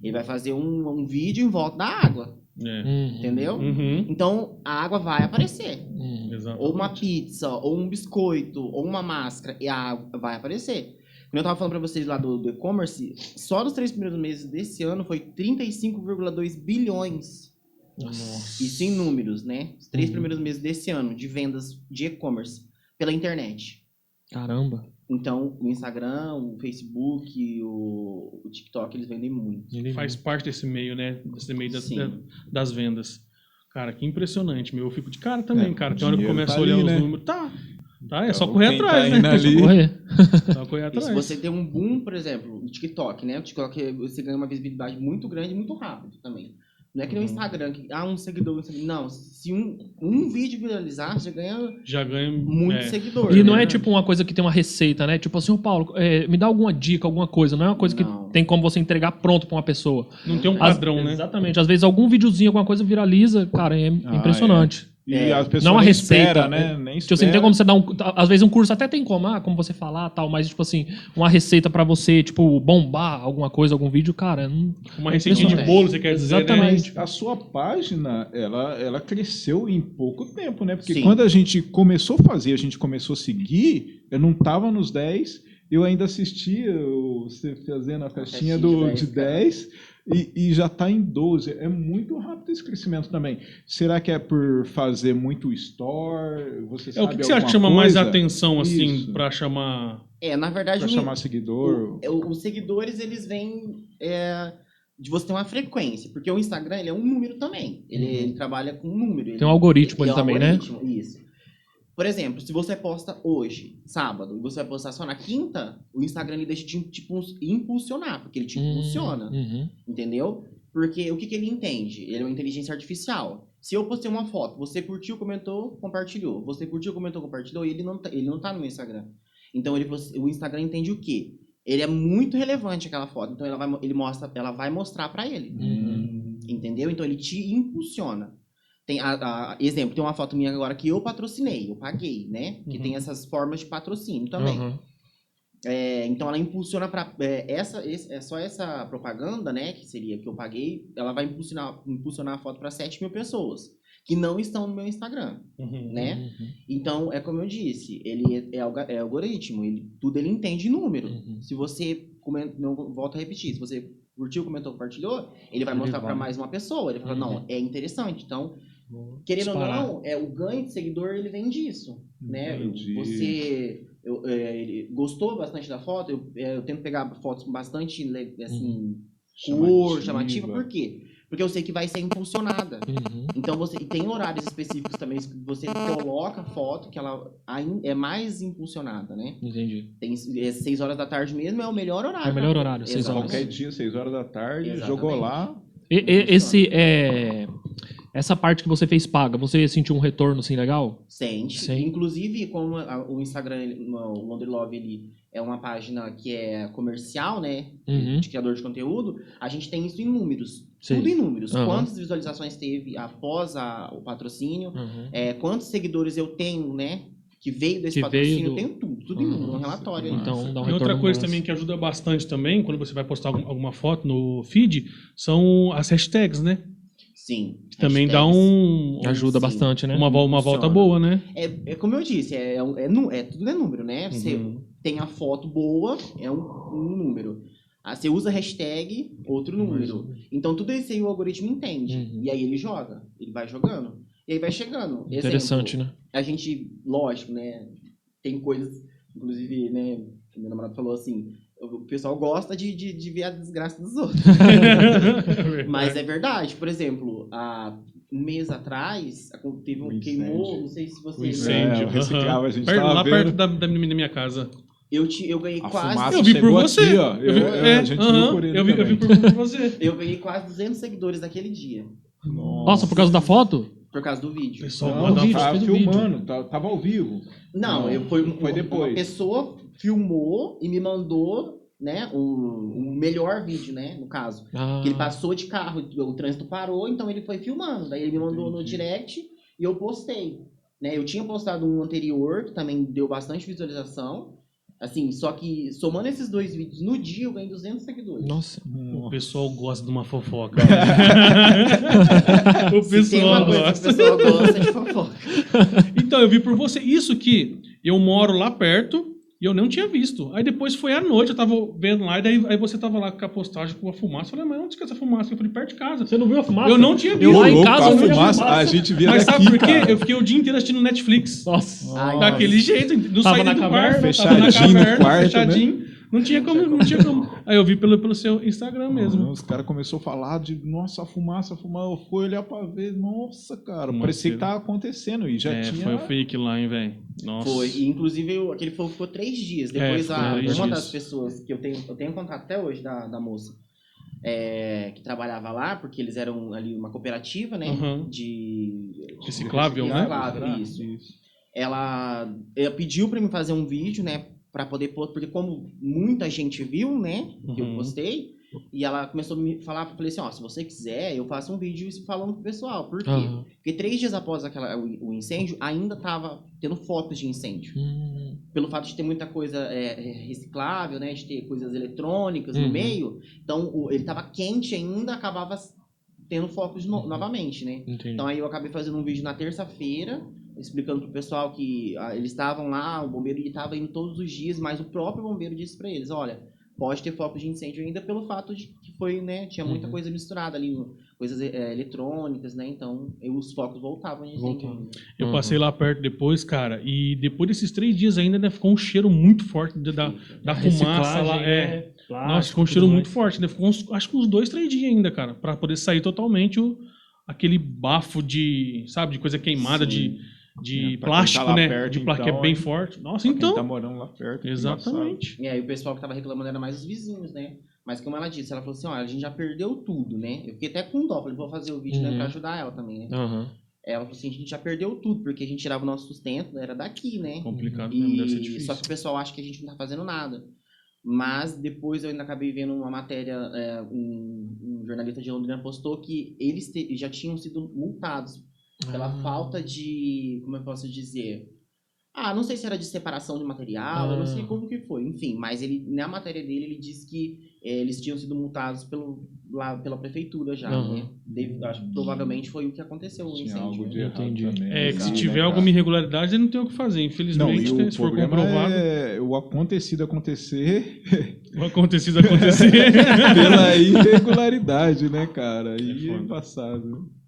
S5: Ele vai fazer um, um vídeo em volta da água.
S2: É.
S3: Uhum.
S5: Entendeu?
S2: Uhum.
S5: Então a água vai aparecer.
S3: Uhum.
S2: Exato.
S5: Ou uma pizza, ou um biscoito, ou uma máscara, e a água vai aparecer. Quando eu tava falando pra vocês lá do, do e-commerce, só nos três primeiros meses desse ano foi 35,2 bilhões.
S3: Nossa.
S5: Isso em números, né? Os três
S3: Uhum.
S5: primeiros meses desse ano de vendas de e-commerce pela internet.
S3: Caramba.
S5: Então, o Instagram, o Facebook, o, o TikTok, eles vendem muito.
S3: Ele
S2: Faz parte desse meio, né? Desse meio das, da- das vendas. Cara, que impressionante, meu. Eu fico de cara também,
S4: É,
S2: cara. Tem hora que eu começo
S4: tá
S2: a olhar
S4: ali,
S2: os
S4: né?
S2: números. Tá. Tá, é só
S4: Então,
S2: correr
S4: tá
S2: atrás,
S4: indo
S2: né?
S4: ali-
S3: Correr.
S2: Só correr
S5: E
S2: atrás.
S5: se você tem um boom, por exemplo, no TikTok, né? O TikTok você ganha uma visibilidade muito grande e muito rápido também. Não é que no
S2: Uhum.
S5: Instagram, que ah, um seguidor, um seguidor. Não, se um, um vídeo viralizar, você ganha
S2: Já ganha.
S5: muito
S2: é.
S5: seguidor.
S3: E não
S5: né?
S3: é tipo uma coisa que tem uma receita, né? Tipo assim, ô Paulo, é, me dá alguma dica, alguma coisa. Não é uma coisa
S5: Não.
S3: que tem como você entregar pronto pra uma pessoa.
S2: Não tem um padrão, né?
S3: Exatamente. Às vezes algum videozinho, alguma coisa viraliza, cara, é
S4: Ah,
S3: impressionante.
S4: E
S5: É.
S4: as pessoas
S3: Não a
S4: espera, né?
S3: é.
S4: Nem
S3: Tipo assim, não tem como você dar um. Às vezes um curso até tem como, ah, como você falar tal, mas, tipo assim, uma receita pra você, tipo, bombar alguma coisa, algum vídeo, cara. Não...
S2: Uma receitinha de bolo, você quer dizer, né?
S3: Exatamente.
S4: Mas a sua página, ela, ela cresceu em pouco tempo, né? Porque
S5: Sim.
S4: quando a gente começou a fazer, a gente começou a seguir, eu não tava nos 10, eu ainda assistia você fazendo a festinha
S5: festinha
S4: do,
S5: de
S4: de
S5: 10,
S4: 10 e, e já está em 12. É muito rápido esse crescimento também. Será que é por fazer muito store? Você
S2: É, o que, que você acha que chama mais
S4: coisa
S2: atenção, assim, pra chamar.
S5: É, na verdade,
S4: Pra
S5: o-
S4: chamar seguidor?
S5: o- o- os seguidores, eles vêm é, de você ter uma frequência. Porque o Instagram, ele é um número também. Ele,
S3: Uhum.
S5: ele trabalha com um número. ele-
S3: Tem um algoritmo
S5: ele
S3: ali
S5: é um
S3: também, né?
S5: algoritmo, Isso. Por exemplo, se você posta hoje, sábado, e você vai postar só na quinta, o Instagram ele deixa de tipo, impulsionar, porque ele te impulsiona.
S3: Uhum.
S5: Entendeu? Porque o que, que ele entende? Ele é uma inteligência artificial. Se eu postei uma foto, você curtiu, comentou, compartilhou. Você curtiu, comentou, compartilhou, e ele não tá, ele não tá no meu Instagram. Então ele, o Instagram entende o quê? Ele é muito relevante aquela foto. Então ela vai, ele mostra, ela vai mostrar pra ele.
S3: Uhum.
S5: Entendeu? Então ele te impulsiona. Tem a, a- exemplo, tem uma foto minha agora que eu patrocinei, eu paguei, né? Que
S2: Uhum.
S5: tem essas formas de patrocínio também.
S3: Uhum.
S5: É, então ela impulsiona para essa esse- é só essa propaganda, né, que seria que eu paguei, ela vai impulsionar impulsionar a foto para 7 mil pessoas que não estão no meu Instagram,
S2: Uhum.
S5: né?
S3: Uhum.
S5: Então é como eu disse, ele é, alga- é algoritmo, ele tudo ele entende número.
S3: Uhum.
S5: Se você comenta, não volto a repetir, se você curtiu, comentou, compartilhou, ele vai
S3: Ele
S5: mostrar para mais uma pessoa. Ele fala,
S3: Uhum.
S5: não, é interessante. Então, querendo
S3: Disparar.
S5: ou não, é o ganho de seguidor ele vem disso, né?
S4: Entendi.
S5: Você eu, é, ele gostou bastante da foto. Eu, é, eu tento pegar fotos bastante le- assim cor chamativa. Por quê? Porque eu sei que vai ser impulsionada.
S3: Uhum.
S5: Então você e tem horários específicos também que você coloca a foto que ela é mais impulsionada, né?
S3: Entendi.
S5: Tem é, seis horas da tarde mesmo é o melhor horário.
S3: É o melhor horário, seis horas.
S4: Qualquer dia, 6 horas da tarde,
S5: Exatamente.
S4: jogou lá.
S3: E- e- esse é, Essa parte que você fez paga, você sentiu um retorno assim legal?
S5: Sente.
S3: Sim.
S5: Inclusive, como a- o Instagram, o Wonder Love, ele é uma página que é comercial, né?
S3: Uhum.
S5: De criador de conteúdo, a gente tem isso em números.
S3: Sim.
S5: Tudo em números.
S3: Aham.
S5: Quantas visualizações teve após a- o patrocínio,
S3: Uhum.
S5: é, quantos seguidores eu tenho, né? Que veio desse
S3: Que
S5: patrocínio,
S3: veio do-
S5: eu tenho tudo, tudo em
S3: Uhum.
S5: número, um relatório ali.
S3: Então dá um
S2: E outra coisa também que ajuda bastante também, quando você vai postar algum- alguma foto no feed, são as hashtags, né?
S5: Sim.
S2: Também dá um,
S3: Ajuda
S5: Sim.
S3: bastante, né?
S2: uma, uma volta
S5: Funciona.
S2: boa, né?
S5: É, é como eu disse, é, é, nu- é tudo é número, né? Você
S2: Uhum.
S5: tem a foto boa, é um, um número. Ah, você usa hashtag, outro número. Então tudo isso aí o algoritmo entende.
S3: Uhum.
S5: E aí ele joga. Ele vai jogando. E aí vai chegando. Exemplo,
S3: Interessante, né?
S5: A gente, lógico, né? Tem coisas, inclusive, né? Meu namorado falou assim. O pessoal gosta de, de, de ver a desgraça dos outros. Mas é verdade. Por exemplo, há um mês atrás, teve um
S4: O
S5: queimou, não sei se você
S2: O
S5: lembra.
S2: incêndio.
S4: É, o reciclável, a gente
S2: Perto-
S4: tava
S2: lá perto da, da minha da minha casa.
S5: Eu, te, eu ganhei
S4: A
S5: quase.
S2: Eu vi por você.
S4: aqui, ó.
S2: Eu vi-
S4: Eu-
S2: é,
S4: a gente
S2: aham,
S4: viu por ele
S2: eu vi, eu vi
S4: também.
S2: por, por você.
S5: Eu ganhei quase 200 seguidores naquele dia.
S3: Nossa, por causa da foto?
S5: Por causa do vídeo.
S2: Pessoal,
S4: Não,
S3: vídeo,
S2: uma
S4: tava
S3: fez o vídeo.
S4: filmando, tá- tava ao vivo.
S5: Não,
S4: Não,
S5: eu foi,
S4: foi depois.
S5: Uma pessoa filmou e me mandou, né, o, o melhor vídeo, né, no caso.
S3: Ah,
S5: Que ele passou de carro, o trânsito parou, então ele foi filmando. Daí ele me mandou no
S4: Entendi.
S5: direct e eu postei. Né, eu tinha postado um anterior, que também deu bastante visualização. Assim, só que somando esses dois vídeos no dia, eu ganhei 200 seguidores.
S3: Nossa.
S2: O pessoal gosta de uma fofoca. o pessoal gosta.
S5: o pessoal gosta de fofoca.
S2: Então, eu vi por você. Isso que eu moro lá perto e eu não tinha visto. Aí depois foi à noite, eu tava vendo lá, e daí aí você tava lá com a postagem com a fumaça. Eu falei, mas onde que é essa fumaça? Eu falei, perto de casa.
S3: Você não viu a fumaça?
S2: Eu não tinha
S3: Eu
S2: visto.
S3: lá em casa
S4: a
S3: eu a
S4: fumaça,
S3: fumaça.
S4: a gente via
S2: Mas
S4: daqui,
S2: sabe por quê?
S4: cara.
S2: Eu fiquei o dia inteiro assistindo Netflix.
S3: Nossa.
S5: Ai,
S2: Daquele jeito, não
S3: Tava
S2: saí do quarto, tava na
S4: fechadinho no
S2: caverna,
S4: quarto, né?
S2: Não tinha como, não tinha como. Aí eu vi pelo, pelo seu Instagram mesmo.
S4: Os caras começaram a falar de, nossa, a fumaça, a fumaça. Eu fui olhar pra ver, nossa, cara, parecia que tava acontecendo. E já
S2: é,
S4: tinha...
S2: foi o fake lá, hein, velho. Nossa.
S5: Foi. E, inclusive, eu- aquele fogo ficou três dias. Depois,
S2: É,
S5: a- uma
S2: dias.
S5: das pessoas que eu tenho, eu tenho contato até hoje da, da moça, é, que trabalhava lá, porque eles eram ali uma cooperativa, né?
S2: Uhum.
S5: De.
S2: Reciclável, né?
S5: Reciclável, isso. Ela, ela pediu pra mim fazer um vídeo, né? Pra poder pôr, porque como muita gente viu, né? Que eu
S2: Uhum.
S5: postei. E ela começou a me falar, eu falei assim, ó, se você quiser, eu faço um vídeo falando pro pessoal. Por quê?
S3: Aham.
S5: Porque três dias após aquela, o, o incêndio, ainda tava tendo focos de incêndio
S3: Hum,
S5: pelo fato de ter muita coisa é, reciclável, né, de ter coisas eletrônicas
S3: Uhum.
S5: no meio, então o- ele estava quente ainda, acabava tendo focos no-
S3: Uhum.
S5: novamente, né?
S3: entendi.
S5: Então aí eu acabei fazendo um vídeo na terça-feira, explicando pro pessoal que ah, eles estavam lá, o bombeiro estava indo todos os dias, mas o próprio bombeiro disse para eles, olha, pode ter focos de incêndio ainda pelo fato de que foi, né, tinha muita
S3: Uhum.
S5: coisa misturada ali, coisas é, eletrônicas, né? Então eu- os focos voltavam incêndio. Ainda.
S2: Eu
S3: Uhum.
S2: passei lá perto depois, cara, e depois desses três dias ainda né, ficou um cheiro muito forte de- da, da fumaça lá. É. Nossa, ficou um cheiro muito forte. Né? Ficou uns- acho que uns dois, três dias ainda, cara, pra poder sair totalmente o, aquele bafo de, sabe, de coisa queimada, de, de
S4: É,
S2: plástico,
S4: tá lá
S2: né?
S4: perto,
S2: de plástico,
S4: então,
S2: é bem forte. Nossa,
S4: Pra quem
S2: então.
S4: tá morando lá perto.
S2: Exatamente.
S5: E aí o pessoal que tava reclamando era mais os vizinhos, né? Mas como ela disse, ela falou assim, olha, a gente já perdeu tudo, né? Eu fiquei até com dó, falei, vou fazer o vídeo né,
S3: Uhum.
S5: pra ajudar ela também, né?
S3: Aham.
S5: Ela falou assim, a gente já perdeu tudo, porque a gente tirava o nosso sustento, era daqui, né?
S2: Complicado mesmo, deve ser
S5: E
S2: difícil.
S5: só que o pessoal acha que a gente não tá fazendo nada. Mas depois eu ainda acabei vendo uma matéria, é, um, um jornalista de Londrina postou que eles te- já tinham sido multados pela
S3: Ah.
S5: falta de, como eu posso dizer, ah, não sei se era de separação de material, eu não sei
S3: Ah.
S5: como que foi, enfim, mas ele na matéria dele ele disse que eh, eles tinham sido multados pelo, lá, pela prefeitura já,
S3: Aham.
S5: né? Deve- acho que provavelmente foi o que aconteceu no
S4: Tinha
S5: incêndio.
S4: algo de
S5: né?
S3: Entendi.
S4: também.
S2: É, que se tiver
S4: né,
S2: alguma irregularidade, ele não tem o que fazer.
S4: Não,
S2: Infelizmente,
S4: e
S2: né,
S4: o
S2: se for comprovado,
S4: é o acontecido acontecer
S2: o acontecido acontecer.
S4: pela irregularidade, né, cara?
S2: É
S4: Aí é
S2: foda.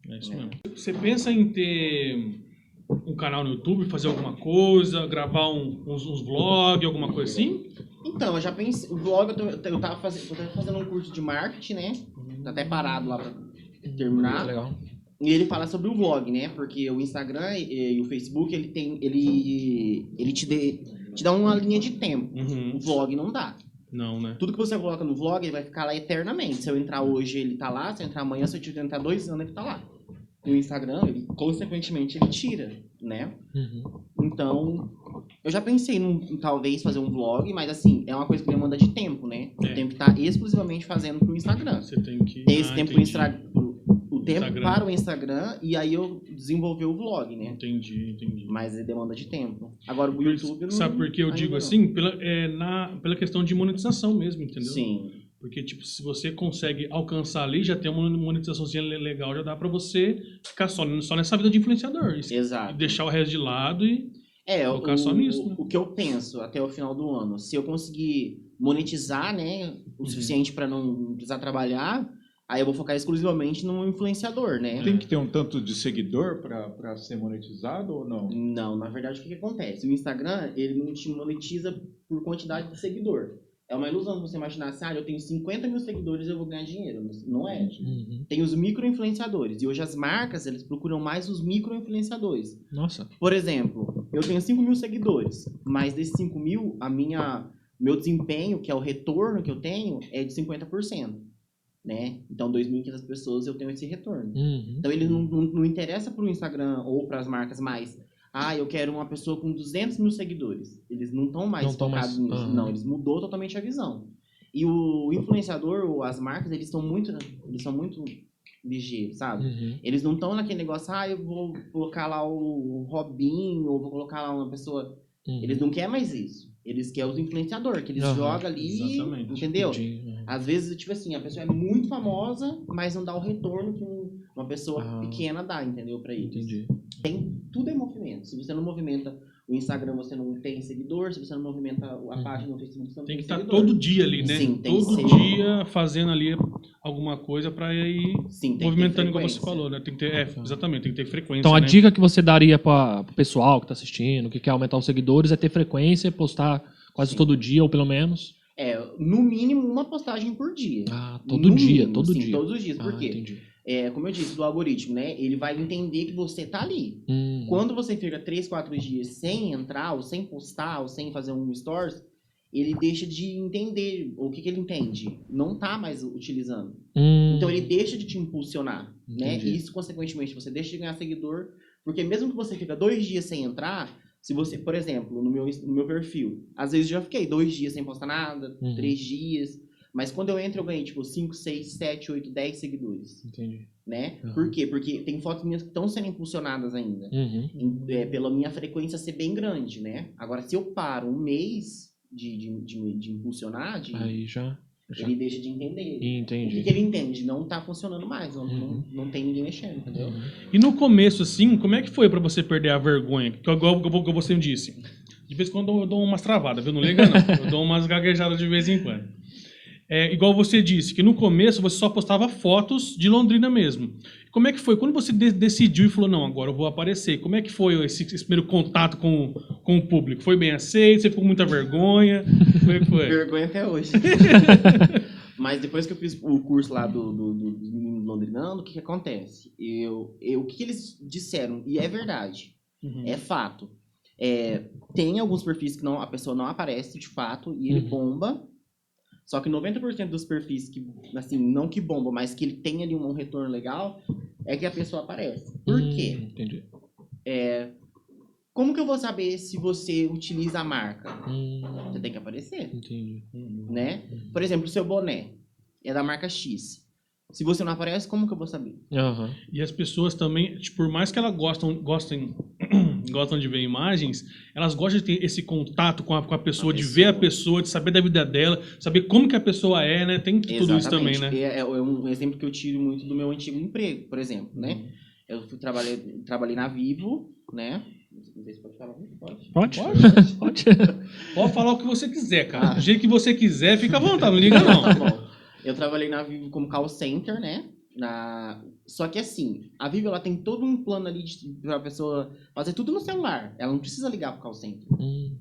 S2: É isso mesmo. Você pensa em ter um canal no YouTube, fazer alguma coisa, gravar um- uns, uns vlogs, alguma coisa assim?
S5: Então, eu já pensei, o vlog eu, tô- eu tava fazendo, eu tava fazendo um curso de marketing, né? Tá até parado lá pra terminar.
S3: Legal.
S5: E ele fala sobre o vlog, né? Porque o Instagram e, e o Facebook, ele tem. Ele. Ele te, dê, te dá uma linha de tempo. O
S2: Uhum.
S5: vlog não dá.
S2: Não, né?
S5: Tudo que você coloca no vlog, ele vai ficar lá eternamente. Se eu entrar hoje, ele tá lá. Se eu entrar amanhã, se eu tiver entrar dois anos, ele tá lá. O Instagram, ele, consequentemente, ele tira, né?
S3: Uhum.
S5: Então, eu já pensei em talvez fazer um vlog, mas assim, é uma coisa que demanda de tempo, né?
S2: É.
S5: Eu tenho que estar exclusivamente fazendo pro Instagram.
S2: Você tem que.
S5: Tem esse
S2: Ah,
S5: tempo pro o tempo
S2: Instagram.
S5: para o Instagram e aí eu desenvolver o vlog, né?
S2: Entendi, entendi.
S5: Mas demanda de tempo. Agora o YouTube não.
S2: Sabe por que eu digo
S5: não.
S2: assim? Pela, é, na, pela questão de monetização mesmo, entendeu?
S5: Sim.
S2: Porque, tipo, se você consegue alcançar ali, já tem uma monetizaçãozinha le- legal, já dá pra você ficar só, só nessa vida de influenciador. E
S5: Exato.
S2: deixar o resto de lado e.
S5: É,
S2: Focar
S5: o,
S2: só nisso, né?
S5: o que eu penso até o final do ano, se eu conseguir monetizar, né, o
S2: Uhum.
S5: suficiente para não precisar trabalhar, aí eu vou focar exclusivamente no influenciador, né?
S4: Tem que ter um tanto de seguidor para ser monetizado ou não?
S5: Não, na verdade o que, que acontece? O Instagram, ele não te monetiza por quantidade de seguidor. É uma ilusão você imaginar assim, ah, eu tenho 50 mil seguidores eu vou ganhar dinheiro. Não é.
S3: Uhum.
S5: Tem os micro-influenciadores. E hoje as marcas, eles procuram mais os micro-influenciadores.
S3: Nossa.
S5: Por exemplo, eu tenho 5 mil seguidores, mas desses 5 mil, a minha, meu desempenho, que é o retorno que eu tenho, é de 50%. Né? Então, 2.500 pessoas eu tenho esse retorno.
S3: Uhum.
S5: Então, ele não, não, não interessa para o Instagram ou para as marcas mais. Ah, eu quero uma pessoa com 200 mil seguidores. Eles não estão mais
S3: Não
S5: focados
S3: mais-
S5: nisso.
S3: aham.
S5: Não, eles mudou totalmente a visão. E o influenciador ou as marcas, eles estão muito, eles são muito ligeiros, sabe?
S3: Uhum.
S5: Eles não estão naquele negócio, ah, eu vou colocar lá o Robinho, ou vou colocar lá uma pessoa.
S3: Uhum.
S5: Eles não querem mais isso. Eles querem os influenciadores, que eles jogam ali,
S2: exatamente.
S5: entendeu?
S3: Entendi. Uhum.
S5: Às vezes, tipo assim, a pessoa é muito famosa, mas não dá o retorno que um- uma pessoa
S3: Ah.
S5: pequena dá, entendeu? Pra eles.
S3: Entendi.
S5: Tem, tudo é movimento. Se você não movimenta o Instagram, você não tem seguidor. Se você não movimenta a
S3: Uhum.
S5: página no Facebook, você não
S2: Tem
S5: tem,
S2: que estar
S5: seguidor.
S2: todo dia ali, né?
S5: Sim, tem que
S2: todo
S5: ser.
S2: dia fazendo ali alguma coisa pra ir
S5: Sim,
S2: movimentando, como você falou, né? Tem que ter, é, exatamente, tem que ter frequência.
S3: Então a
S2: né?
S3: dica que você daria para o pessoal que tá assistindo, que quer aumentar os seguidores, é ter frequência, postar quase
S5: Sim.
S3: todo dia, ou pelo menos.
S5: É, no mínimo uma postagem por dia.
S3: Ah, todo
S5: No
S3: dia,
S5: mínimo,
S3: todo
S5: sim,
S3: dia.
S5: Todos os dias. Por
S3: ah,
S5: quê?
S3: entendi.
S5: É, como eu disse, do algoritmo, né? Ele vai entender que você tá ali.
S3: Hum,
S5: Quando você fica 3, 4 dias sem entrar, ou sem postar, ou sem fazer um stories, ele deixa de entender. O que, que ele entende? Não tá mais utilizando.
S3: hum,
S5: Então ele deixa de te impulsionar, né?
S3: Entendi.
S5: E isso, consequentemente, você deixa de ganhar seguidor, porque mesmo que você fica dois dias sem entrar, se você, por exemplo, no meu, no meu perfil, às vezes eu já fiquei dois dias sem postar nada,
S3: Uhum.
S5: três dias, mas quando eu entro eu ganhei, tipo, 5, 6, 7, 8, 10 seguidores,
S3: Entendi.
S5: né?
S3: Uhum.
S5: Por quê? Porque tem fotos minhas que estão sendo impulsionadas ainda,
S3: Uhum.
S5: é, pela minha frequência ser bem grande, né? Agora, se eu paro um mês de, de, de, de impulsionar, de-
S3: Aí já. já.
S5: ele deixa de entender. O que,
S3: Entendi.
S5: que ele entende? Não tá funcionando mais, não,
S3: Uhum.
S5: não, não tem ninguém mexendo, entendeu?
S3: Uhum.
S2: E no começo, assim, como é que foi pra você perder a vergonha? Que igual, igual, igual você disse. De vez em quando eu dou umas travadas, viu? Não liga, não. Eu dou umas gaguejadas de vez em quando. É, igual você disse, que no começo você só postava fotos de Londrina mesmo. Como é que foi? Quando você de- decidiu e falou, não, agora eu vou aparecer, como é que foi esse, esse primeiro contato com, com o público? Foi bem aceito? Você ficou com muita vergonha? Como é que foi?
S5: Vergonha até hoje. Mas depois que eu fiz o curso lá do, do, do, dos meninos londrinando, o que, que acontece? Eu, eu, o que, que eles disseram? E é verdade,
S2: Uhum.
S5: é fato. É, tem alguns perfis que não, a pessoa não aparece de fato e ele
S3: Uhum.
S5: bomba. Só que 90% dos perfis que, assim, não que bomba, mas que ele tem ali um retorno legal, é que a pessoa aparece. Por
S3: Hum,
S5: quê?
S3: Entendi.
S5: É, como que eu vou saber se você utiliza a marca?
S3: Hum,
S5: Você tem que aparecer
S3: entendi.
S5: né? Por exemplo, o seu boné é da marca X. Se você não aparece, como que eu vou saber?
S3: Aham.
S2: E as pessoas também, tipo, por mais que elas gostam, gostem, gostam de ver imagens, elas gostam de ter esse contato com a, com a pessoa,
S5: A
S2: de ver a
S5: pessoa.
S2: pessoa, de saber da vida dela, saber como que a pessoa é, né? Tem tudo isso também, né?
S5: É, é um exemplo que eu tiro muito do meu antigo emprego, por exemplo, né?
S2: Uhum.
S5: Eu fui, trabalhei, trabalhei na Vivo, né? Não sei se pode falar. Pode.
S3: Pode?
S2: Pode.
S3: Pode.
S2: Pode falar o que você quiser, cara.
S5: Ah.
S2: Do jeito que você quiser, fica à vontade, não liga não.
S5: Tá bom. Eu trabalhei na Vivo como call center, né? Na... Só que assim, a Vivo ela tem todo um plano ali de, pra pessoa fazer tudo no celular. Ela não precisa ligar pro call center,
S3: Hum,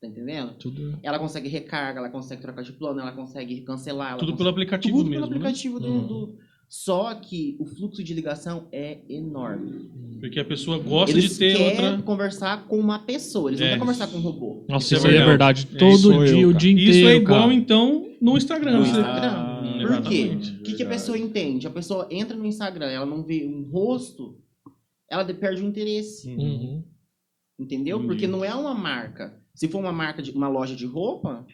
S5: tá entendendo?
S3: tudo.
S5: Ela consegue recarga, ela consegue trocar de plano, ela consegue cancelar. Ela
S2: Tudo
S5: consegue...
S2: pelo aplicativo
S5: Tudo
S2: mesmo,
S5: pelo aplicativo do,
S3: Uhum.
S5: do- Só que o fluxo de ligação é enorme.
S2: né? Porque a pessoa gosta
S5: eles
S2: de ter
S5: querem
S2: outra...
S5: conversar com uma pessoa, eles não
S2: É.
S5: querem conversar com um robô.
S3: Nossa,
S2: Isso é
S3: isso, aí é verdade.
S2: É,
S3: Todo
S4: sou eu,
S3: dia, o
S4: cara.
S3: dia inteiro.
S2: Isso é igual,
S3: cara.
S2: então, no Instagram.
S5: No Instagram.
S2: Hum,
S5: Por quê? O que, que, a pessoa entende? A pessoa entra no Instagram, ela não vê um rosto, ela de- perde o interesse.
S3: Uhum.
S5: Entendeu?
S4: Entendi.
S5: Porque não é uma marca. Se for uma marca de uma loja de roupa,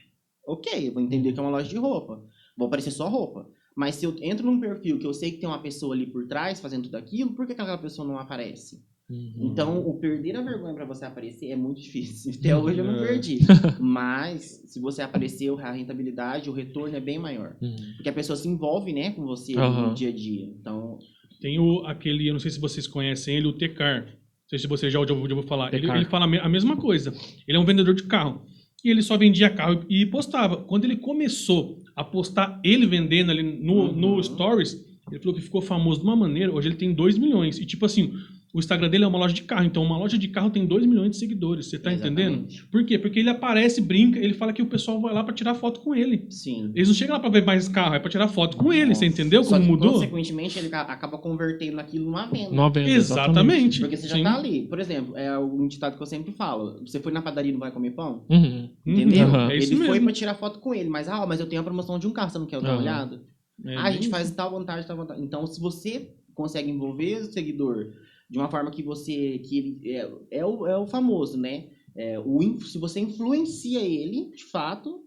S5: ok, eu vou entender que é uma loja de roupa. Vou aparecer só roupa. Mas se eu entro num perfil que eu sei que tem uma pessoa ali por trás fazendo tudo aquilo, por que aquela pessoa não aparece?
S3: Uhum.
S5: Então, o perder a vergonha pra você aparecer é muito difícil. Até hoje eu não
S4: É.
S5: perdi. Mas, se você aparecer, a rentabilidade, o retorno é bem maior.
S3: Uhum.
S5: Porque a pessoa se envolve, né, com você
S3: Aham.
S5: no dia a dia. Então,
S2: Tem o, aquele, eu não sei se vocês conhecem ele, o Tecar. Não sei se você já ouviu, já ouviu falar. Ele, ele fala a me- a mesma coisa. Ele é um vendedor de carro. E ele só vendia carro e postava. Quando ele começou a postar ele vendendo ali no,
S5: Uhum.
S2: no Stories, ele falou que ficou famoso de uma maneira. Hoje ele tem 2 milhões. E tipo assim, o Instagram dele é uma loja de carro. Então uma loja de carro tem 2 milhões de seguidores. Você tá entendendo?
S5: exatamente.
S2: Por quê? Porque ele aparece, brinca, ele fala que o pessoal vai lá pra tirar foto com ele.
S5: Sim.
S2: Eles não chegam lá pra ver mais carro, é pra tirar foto com ele. Você entendeu
S5: Só
S2: como
S5: que,
S2: mudou?
S5: Consequentemente, ele ca- acaba convertendo aquilo numa venda.
S3: Numa venda,
S2: Exatamente.
S5: Porque você já
S2: Sim.
S5: tá ali. Por exemplo, é um ditado que eu sempre falo. Você foi na padaria e não vai comer pão?
S3: Uhum.
S5: Entendeu?
S3: Aham.
S2: É isso
S5: ele foi
S2: mesmo.
S5: pra tirar foto com ele. Mas, ah, mas eu tenho a promoção de um carro, você não quer dar uma olhada?
S2: É,
S5: ah, a gente faz tal vantagem, tal vantagem. Então, se você consegue envolver o seguidor de uma forma que você... que ele é, é, o, é o famoso, né? É, o, se você influencia ele, de fato,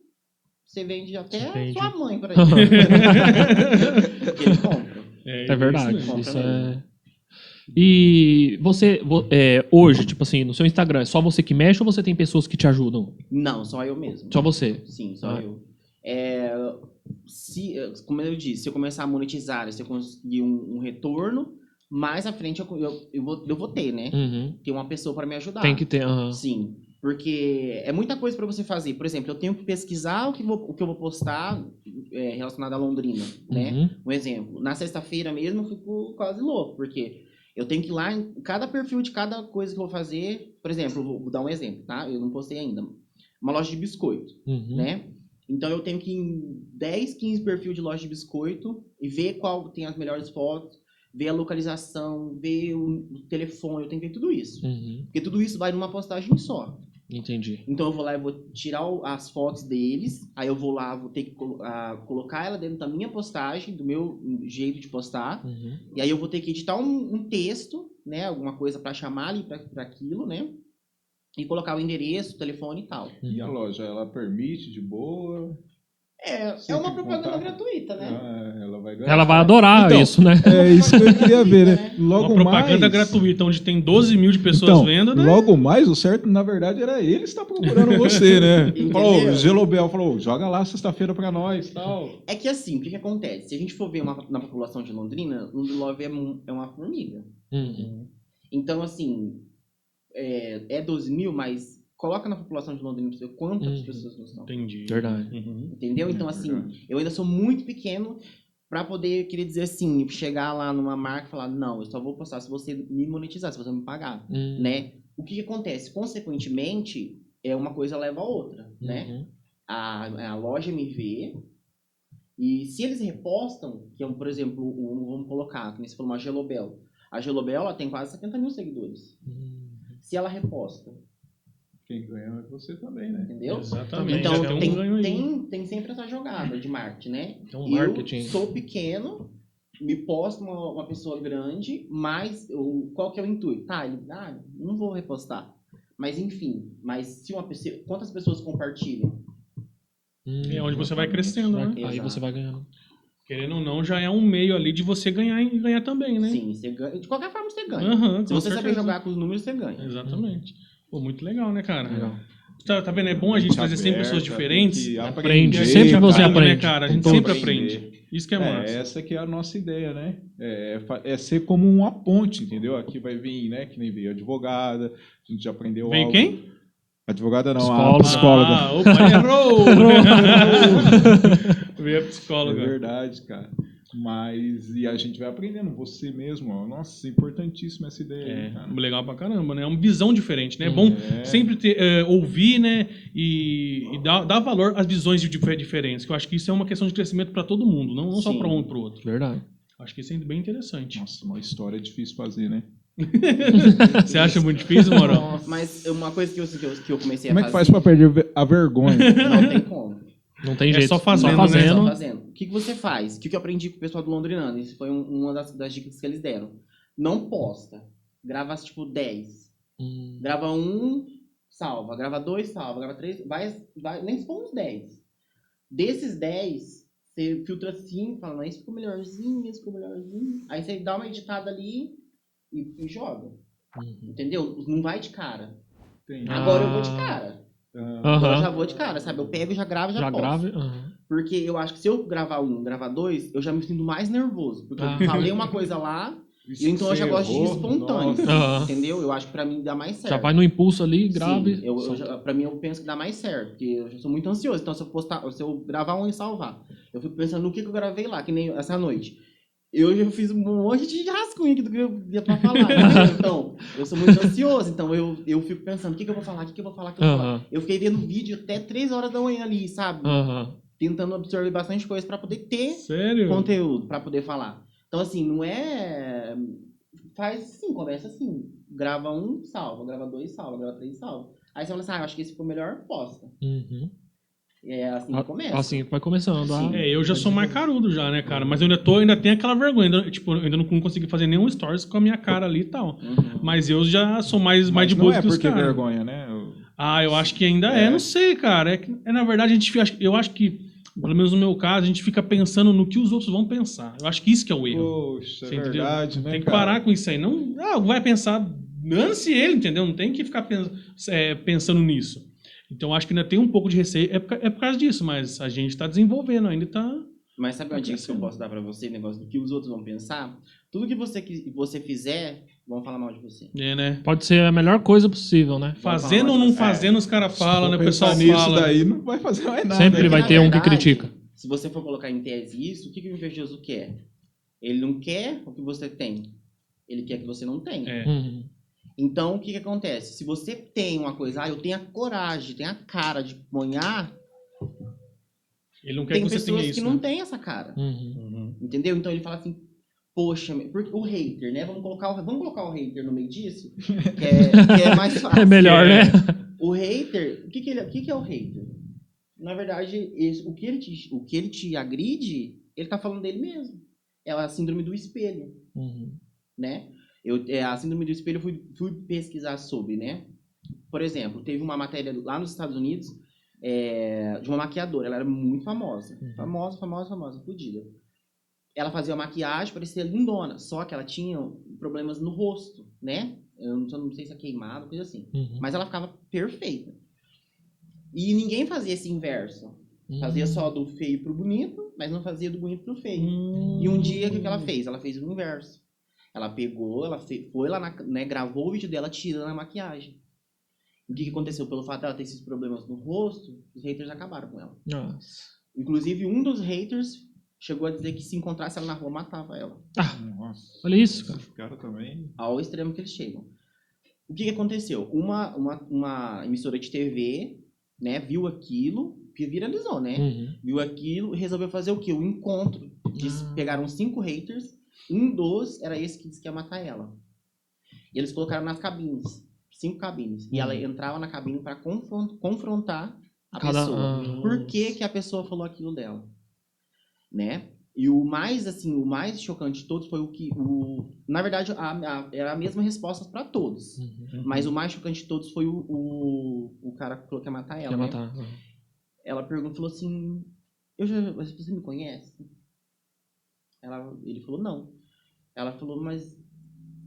S5: você vende até
S3: Vende.
S5: sua mãe pra ele. Porque ele compra.
S3: É verdade.
S2: isso.
S3: Isso é. E você, vo- é, hoje, tipo assim, no seu Instagram, é só você que mexe ou você tem pessoas que te ajudam?
S5: Não, só eu mesmo.
S3: Só você.
S5: Sim, só
S3: Ah.
S5: eu. É, se, como eu disse, se eu começar a monetizar, se eu conseguir um, um retorno, mais à frente eu, eu, eu, vou, eu vou ter, né?
S3: Uhum.
S5: Ter uma pessoa para me ajudar.
S3: Tem que ter. aham.
S5: Sim, porque é muita coisa para você fazer. Por exemplo, eu tenho que pesquisar o que, vou, o que eu vou postar é, relacionado a Londrina, né?
S3: Uhum.
S5: Um exemplo. Na sexta-feira mesmo eu fico quase louco, porque eu tenho que ir lá em cada perfil de cada coisa que eu vou fazer. Por exemplo, vou, vou dar um exemplo, tá? Eu não postei ainda. Uma loja de biscoito
S3: Uhum.
S5: né? Então eu tenho que ir em 10, 15 perfil de loja de biscoito e ver qual tem as melhores fotos, ver a localização, ver o telefone, eu tenho que ver tudo isso.
S3: Uhum.
S5: Porque tudo isso vai numa postagem só.
S3: Entendi.
S5: Então eu vou lá e vou tirar as fotos deles, aí eu vou lá, vou ter que ah, colocar ela dentro da minha postagem, do meu jeito de postar,
S3: Uhum.
S5: e aí eu vou ter que editar um, um texto, né, alguma coisa para chamar ali para aquilo, né? E colocar o endereço, o telefone e tal.
S4: E a loja, ela permite de boa?
S5: É, é uma propaganda
S4: contar.
S5: gratuita, né?
S4: Ah, ela vai.
S3: Ela vai adorar
S4: Então,
S3: isso, né?
S4: É isso que eu queria ver, né? Logo
S2: Uma propaganda
S4: mais...
S2: gratuita, onde tem 12 mil de pessoas
S4: Então,
S2: vendo, né?
S4: logo mais, o certo, na verdade, era ele estar procurando você, né? Falou, o Gelobel falou, joga lá sexta-feira pra nós tal.
S5: É que assim, o que, que acontece? Se a gente for ver uma, na população de Londrina, Londrina é, é uma formiga.
S3: Uhum.
S5: Então, assim, é, é 12 mil, mas coloca na população de Londrina pra você ver quantas
S3: Uhum.
S5: pessoas não são.
S2: Entendi.
S3: Verdade.
S2: Uhum.
S5: Entendeu? Então,
S4: É
S5: assim,
S4: verdade.
S5: eu ainda sou muito pequeno pra poder, querer dizer assim, chegar lá numa marca e falar, não, eu só vou postar se você me monetizar, se você me pagar,
S3: Uhum.
S5: né? O que, que acontece? Consequentemente, é uma coisa leva a outra, né?
S3: Uhum.
S5: a, a loja me vê. E se eles repostam, que é, um, por exemplo, um, vamos colocar, nem você falou, uma Gelobel. A Gelobel ela tem quase 70 mil seguidores.
S3: Uhum.
S5: Se ela reposta,
S4: Quem ganha é você também, né?
S5: entendeu?
S2: Exatamente.
S5: Então
S2: Já tem um
S5: tem,
S2: aí.
S5: tem, tem sempre essa jogada de marketing, né?
S3: Tem marketing.
S5: Eu sou pequeno, me posto uma, uma pessoa grande, mas o, qual que é o intuito? Tá, ele, ah, não vou repostar. Mas enfim, mas se uma pessoa, quantas pessoas compartilham?
S3: Uhum.
S2: É onde você vai crescendo, né?
S3: Aí
S5: Exato.
S3: você vai ganhando.
S2: Querendo ou não, já é um meio ali de você ganhar e ganhar também, né?
S5: Sim, você ganha. De qualquer forma você ganha.
S2: Aham,
S5: Se você saber
S2: certeza.
S5: jogar com os números, você ganha.
S2: Exatamente. Pô, muito legal, né, cara?
S3: Legal.
S2: Tá, tá vendo? É bom a gente trazer sempre pessoas diferentes.
S3: Aprende,
S2: E a
S3: sempre
S2: gente
S3: você
S2: aprende,
S3: aprende.
S2: Né, cara? A gente sempre aprende. Isso que é
S4: É,
S2: massa.
S4: essa que é a nossa ideia, né? É, fa- é ser como uma ponte, entendeu? Aqui vai vir, né? Que nem veio advogada, a gente já aprendeu
S2: Vem
S4: algo.
S2: quem?
S4: Advogada não,
S3: Psicóloga.
S4: a psicóloga.
S2: Ah, opa, errou! Veio a
S4: É
S2: psicóloga.
S4: verdade, cara. Mas, e a gente vai aprendendo, você mesmo, ó. Nossa, importantíssima essa ideia aí,
S2: É,
S4: cara.
S2: legal pra caramba, né? É uma visão diferente, né? É bom
S4: É.
S2: sempre ter, é, ouvir, né? E, e dar, dar valor às visões diferentes. Que eu acho que isso é uma questão de crescimento pra todo mundo, não, não só pra um e pro outro.
S3: Verdade.
S2: Acho que isso é bem interessante.
S4: Nossa, uma história é difícil fazer, né?
S2: Você acha muito difícil, Morão?
S5: Mas uma coisa que eu, que eu, que eu comecei
S4: Como é
S5: a
S4: que
S5: fazer...
S4: faz pra perder a vergonha?
S5: Não tem como.
S3: Não tem
S2: É
S3: jeito.
S2: só fazendo,
S3: Só
S2: né?
S5: Só
S3: fazendo.
S5: fazendo. o que, que você faz? O que, que eu aprendi com o pessoal do Londrinando? Isso foi um- uma das, das dicas que eles deram. Não posta. Grava, tipo, 10.
S3: Hum.
S5: Grava um, salva. Grava dois, salva. Grava três, vai, vai nem se for uns 10. Desses 10, você filtra 5, fala, não, esse ficou melhorzinho, esse ficou melhorzinho. Aí você dá uma editada ali e, e joga.
S3: Uhum.
S5: Entendeu? Não vai de cara.
S4: Tem.
S3: Ah.
S5: Agora eu vou de cara.
S4: Ah,
S5: Agora eu já vou de cara, sabe? Eu pego e já gravo e já,
S3: Já
S5: posto.
S3: grave. aham.
S5: Porque eu acho que se eu gravar um, gravar dois, eu já me sinto mais nervoso. Porque
S3: Ah.
S5: eu falei uma coisa lá, e então eu já gosto de espontâneo.
S3: Aham.
S5: Entendeu? Eu acho que pra mim dá mais certo.
S3: Já vai no impulso ali, grave.
S5: Sim, eu, eu já, pra mim eu penso que dá mais certo, porque eu já sou muito ansioso. Então se eu postar, se eu gravar um e salvar, eu fico pensando no que, que eu gravei lá, que nem essa noite. Eu já fiz um monte de rascunho aqui do que eu ia pra falar. entendeu? então, eu sou muito ansioso, então eu, eu fico pensando, o que, que eu vou falar, o que, que eu vou falar, o que eu vou falar. Eu fiquei vendo vídeo até 3 horas da manhã ali, sabe?
S3: Aham.
S5: Tentando absorver bastante coisa pra poder ter
S2: Sério?
S5: conteúdo pra poder falar. Então, assim, não é. Faz assim, conversa assim. Grava um, salva. Grava dois, salva. Grava três, salva. Aí você fala assim, ah, acho que esse ficou melhor, posta.
S3: Uhum.
S5: É assim que
S3: Ah,
S5: começa.
S3: Assim, vai começando. Ah.
S2: É, eu já sou mais carudo já, né, cara? Mas eu ainda tô, ainda tenho aquela vergonha. Ainda, tipo, eu ainda não consegui fazer nenhum stories com a minha cara ali e tal.
S5: Uhum.
S2: Mas eu já sou mais, mais de boa
S4: não é
S2: que os
S4: porque
S2: caras.
S4: vergonha, né? Eu-
S2: Ah, eu acho que ainda é,
S4: É.
S2: não sei, cara. É, que, é, na verdade, a gente, eu acho que, pelo menos no meu caso, a gente fica pensando no que os outros vão pensar. Eu acho que isso que é o erro.
S4: Poxa, é verdade, né,
S2: tem que
S4: cara?
S2: parar com isso aí. Não, ah, vai pensar, dane-se ele, entendeu? Não tem que ficar pens- é, pensando nisso. Então, acho que ainda tem um pouco de receio. É por, é por causa disso, mas a gente tá desenvolvendo, ainda tá...
S5: Mas sabe uma dica que eu posso dar pra você, negócio do que os outros vão pensar? Tudo que você, que você fizer, vão falar mal de você.
S2: É, né?
S3: Pode ser a melhor coisa possível, né?
S2: Fazendo ou não
S5: É.
S2: fazendo, os caras falam, né? O pessoal
S4: nisso
S2: fala.
S4: daí não vai fazer mais nada.
S3: Sempre vai ter um que
S5: verdade,
S3: critica.
S5: Se você for colocar em tese isso, o que, que o invejoso quer? Ele não quer o que você tem. Ele quer que você não tenha.
S2: É.
S3: Uhum.
S5: Então, o que, que acontece? Se você tem uma coisa, ah, eu tenho a coragem, tenho a cara de ponhar,
S2: Ele não quer
S5: tem
S2: que você
S5: pessoas
S2: tenha isso,
S5: que não
S2: né?
S5: têm essa cara.
S3: Uhum.
S5: Entendeu? Então ele fala assim, poxa, porque o hater, né? Vamos colocar o, vamos colocar o hater no meio disso, que é, que é mais fácil.
S3: É melhor,
S2: É.
S3: né?
S5: O hater, o que, que, ele, o que, que é o hater? Na verdade, esse- o, que ele te, o que ele te agride, ele tá falando dele mesmo. É a síndrome do espelho,
S3: Uhum.
S5: né? Eu, é, a síndrome do espelho eu fui, fui pesquisar sobre, né? Por exemplo, teve uma matéria lá nos Estados Unidos é, de uma maquiadora. Ela era muito famosa.
S3: Uhum.
S5: Famosa, famosa, famosa, fodida. Ela fazia maquiagem, parecia lindona. Só que ela tinha problemas no rosto, né? Eu não, não sei se é queimado, coisa assim.
S3: Uhum.
S5: Mas ela ficava perfeita. E ninguém fazia esse inverso. Fazia
S3: Uhum.
S5: só do feio pro bonito, mas não fazia do bonito pro feio.
S2: Hum.
S5: E um dia, o que, que ela fez? Ela fez o inverso. Ela pegou, ela foi lá, na, né, gravou o vídeo dela tirando a maquiagem. O que, que aconteceu? Pelo fato dela ter esses problemas no rosto, os haters acabaram com ela.
S3: Nossa.
S5: Inclusive, um dos haters chegou a dizer que se encontrasse ela na rua, matava ela.
S4: Nossa.
S3: Olha isso, cara.
S4: Esse cara também.
S5: Ao extremo que eles chegam. O que, que aconteceu? Uma, uma, uma emissora de TV, né, viu aquilo, que viralizou, né?
S3: Uhum.
S5: Viu aquilo e resolveu fazer o quê? O encontro. Diz-
S3: Ah.
S5: Pegaram cinco haters, um dos era esse que disse que ia matar ela. E eles colocaram nas cabines, cinco cabines. E ela
S3: Uhum.
S5: entrava na cabine para confrontar a
S3: Cada-
S5: pessoa.
S3: ah.
S5: Por que, que a pessoa falou aquilo dela? Né? E o mais, assim, o mais chocante de todos foi o que. O... Na verdade, a, a- era a mesma resposta para todos.
S3: Uhum.
S5: Mas o mais chocante de todos foi o, o, o cara que falou que ia matar ela.
S3: Quer
S5: né?
S3: matar. Uhum.
S5: ela perguntou, falou assim, eu já, você me conhece? Ela, ele falou, não. Ela falou, mas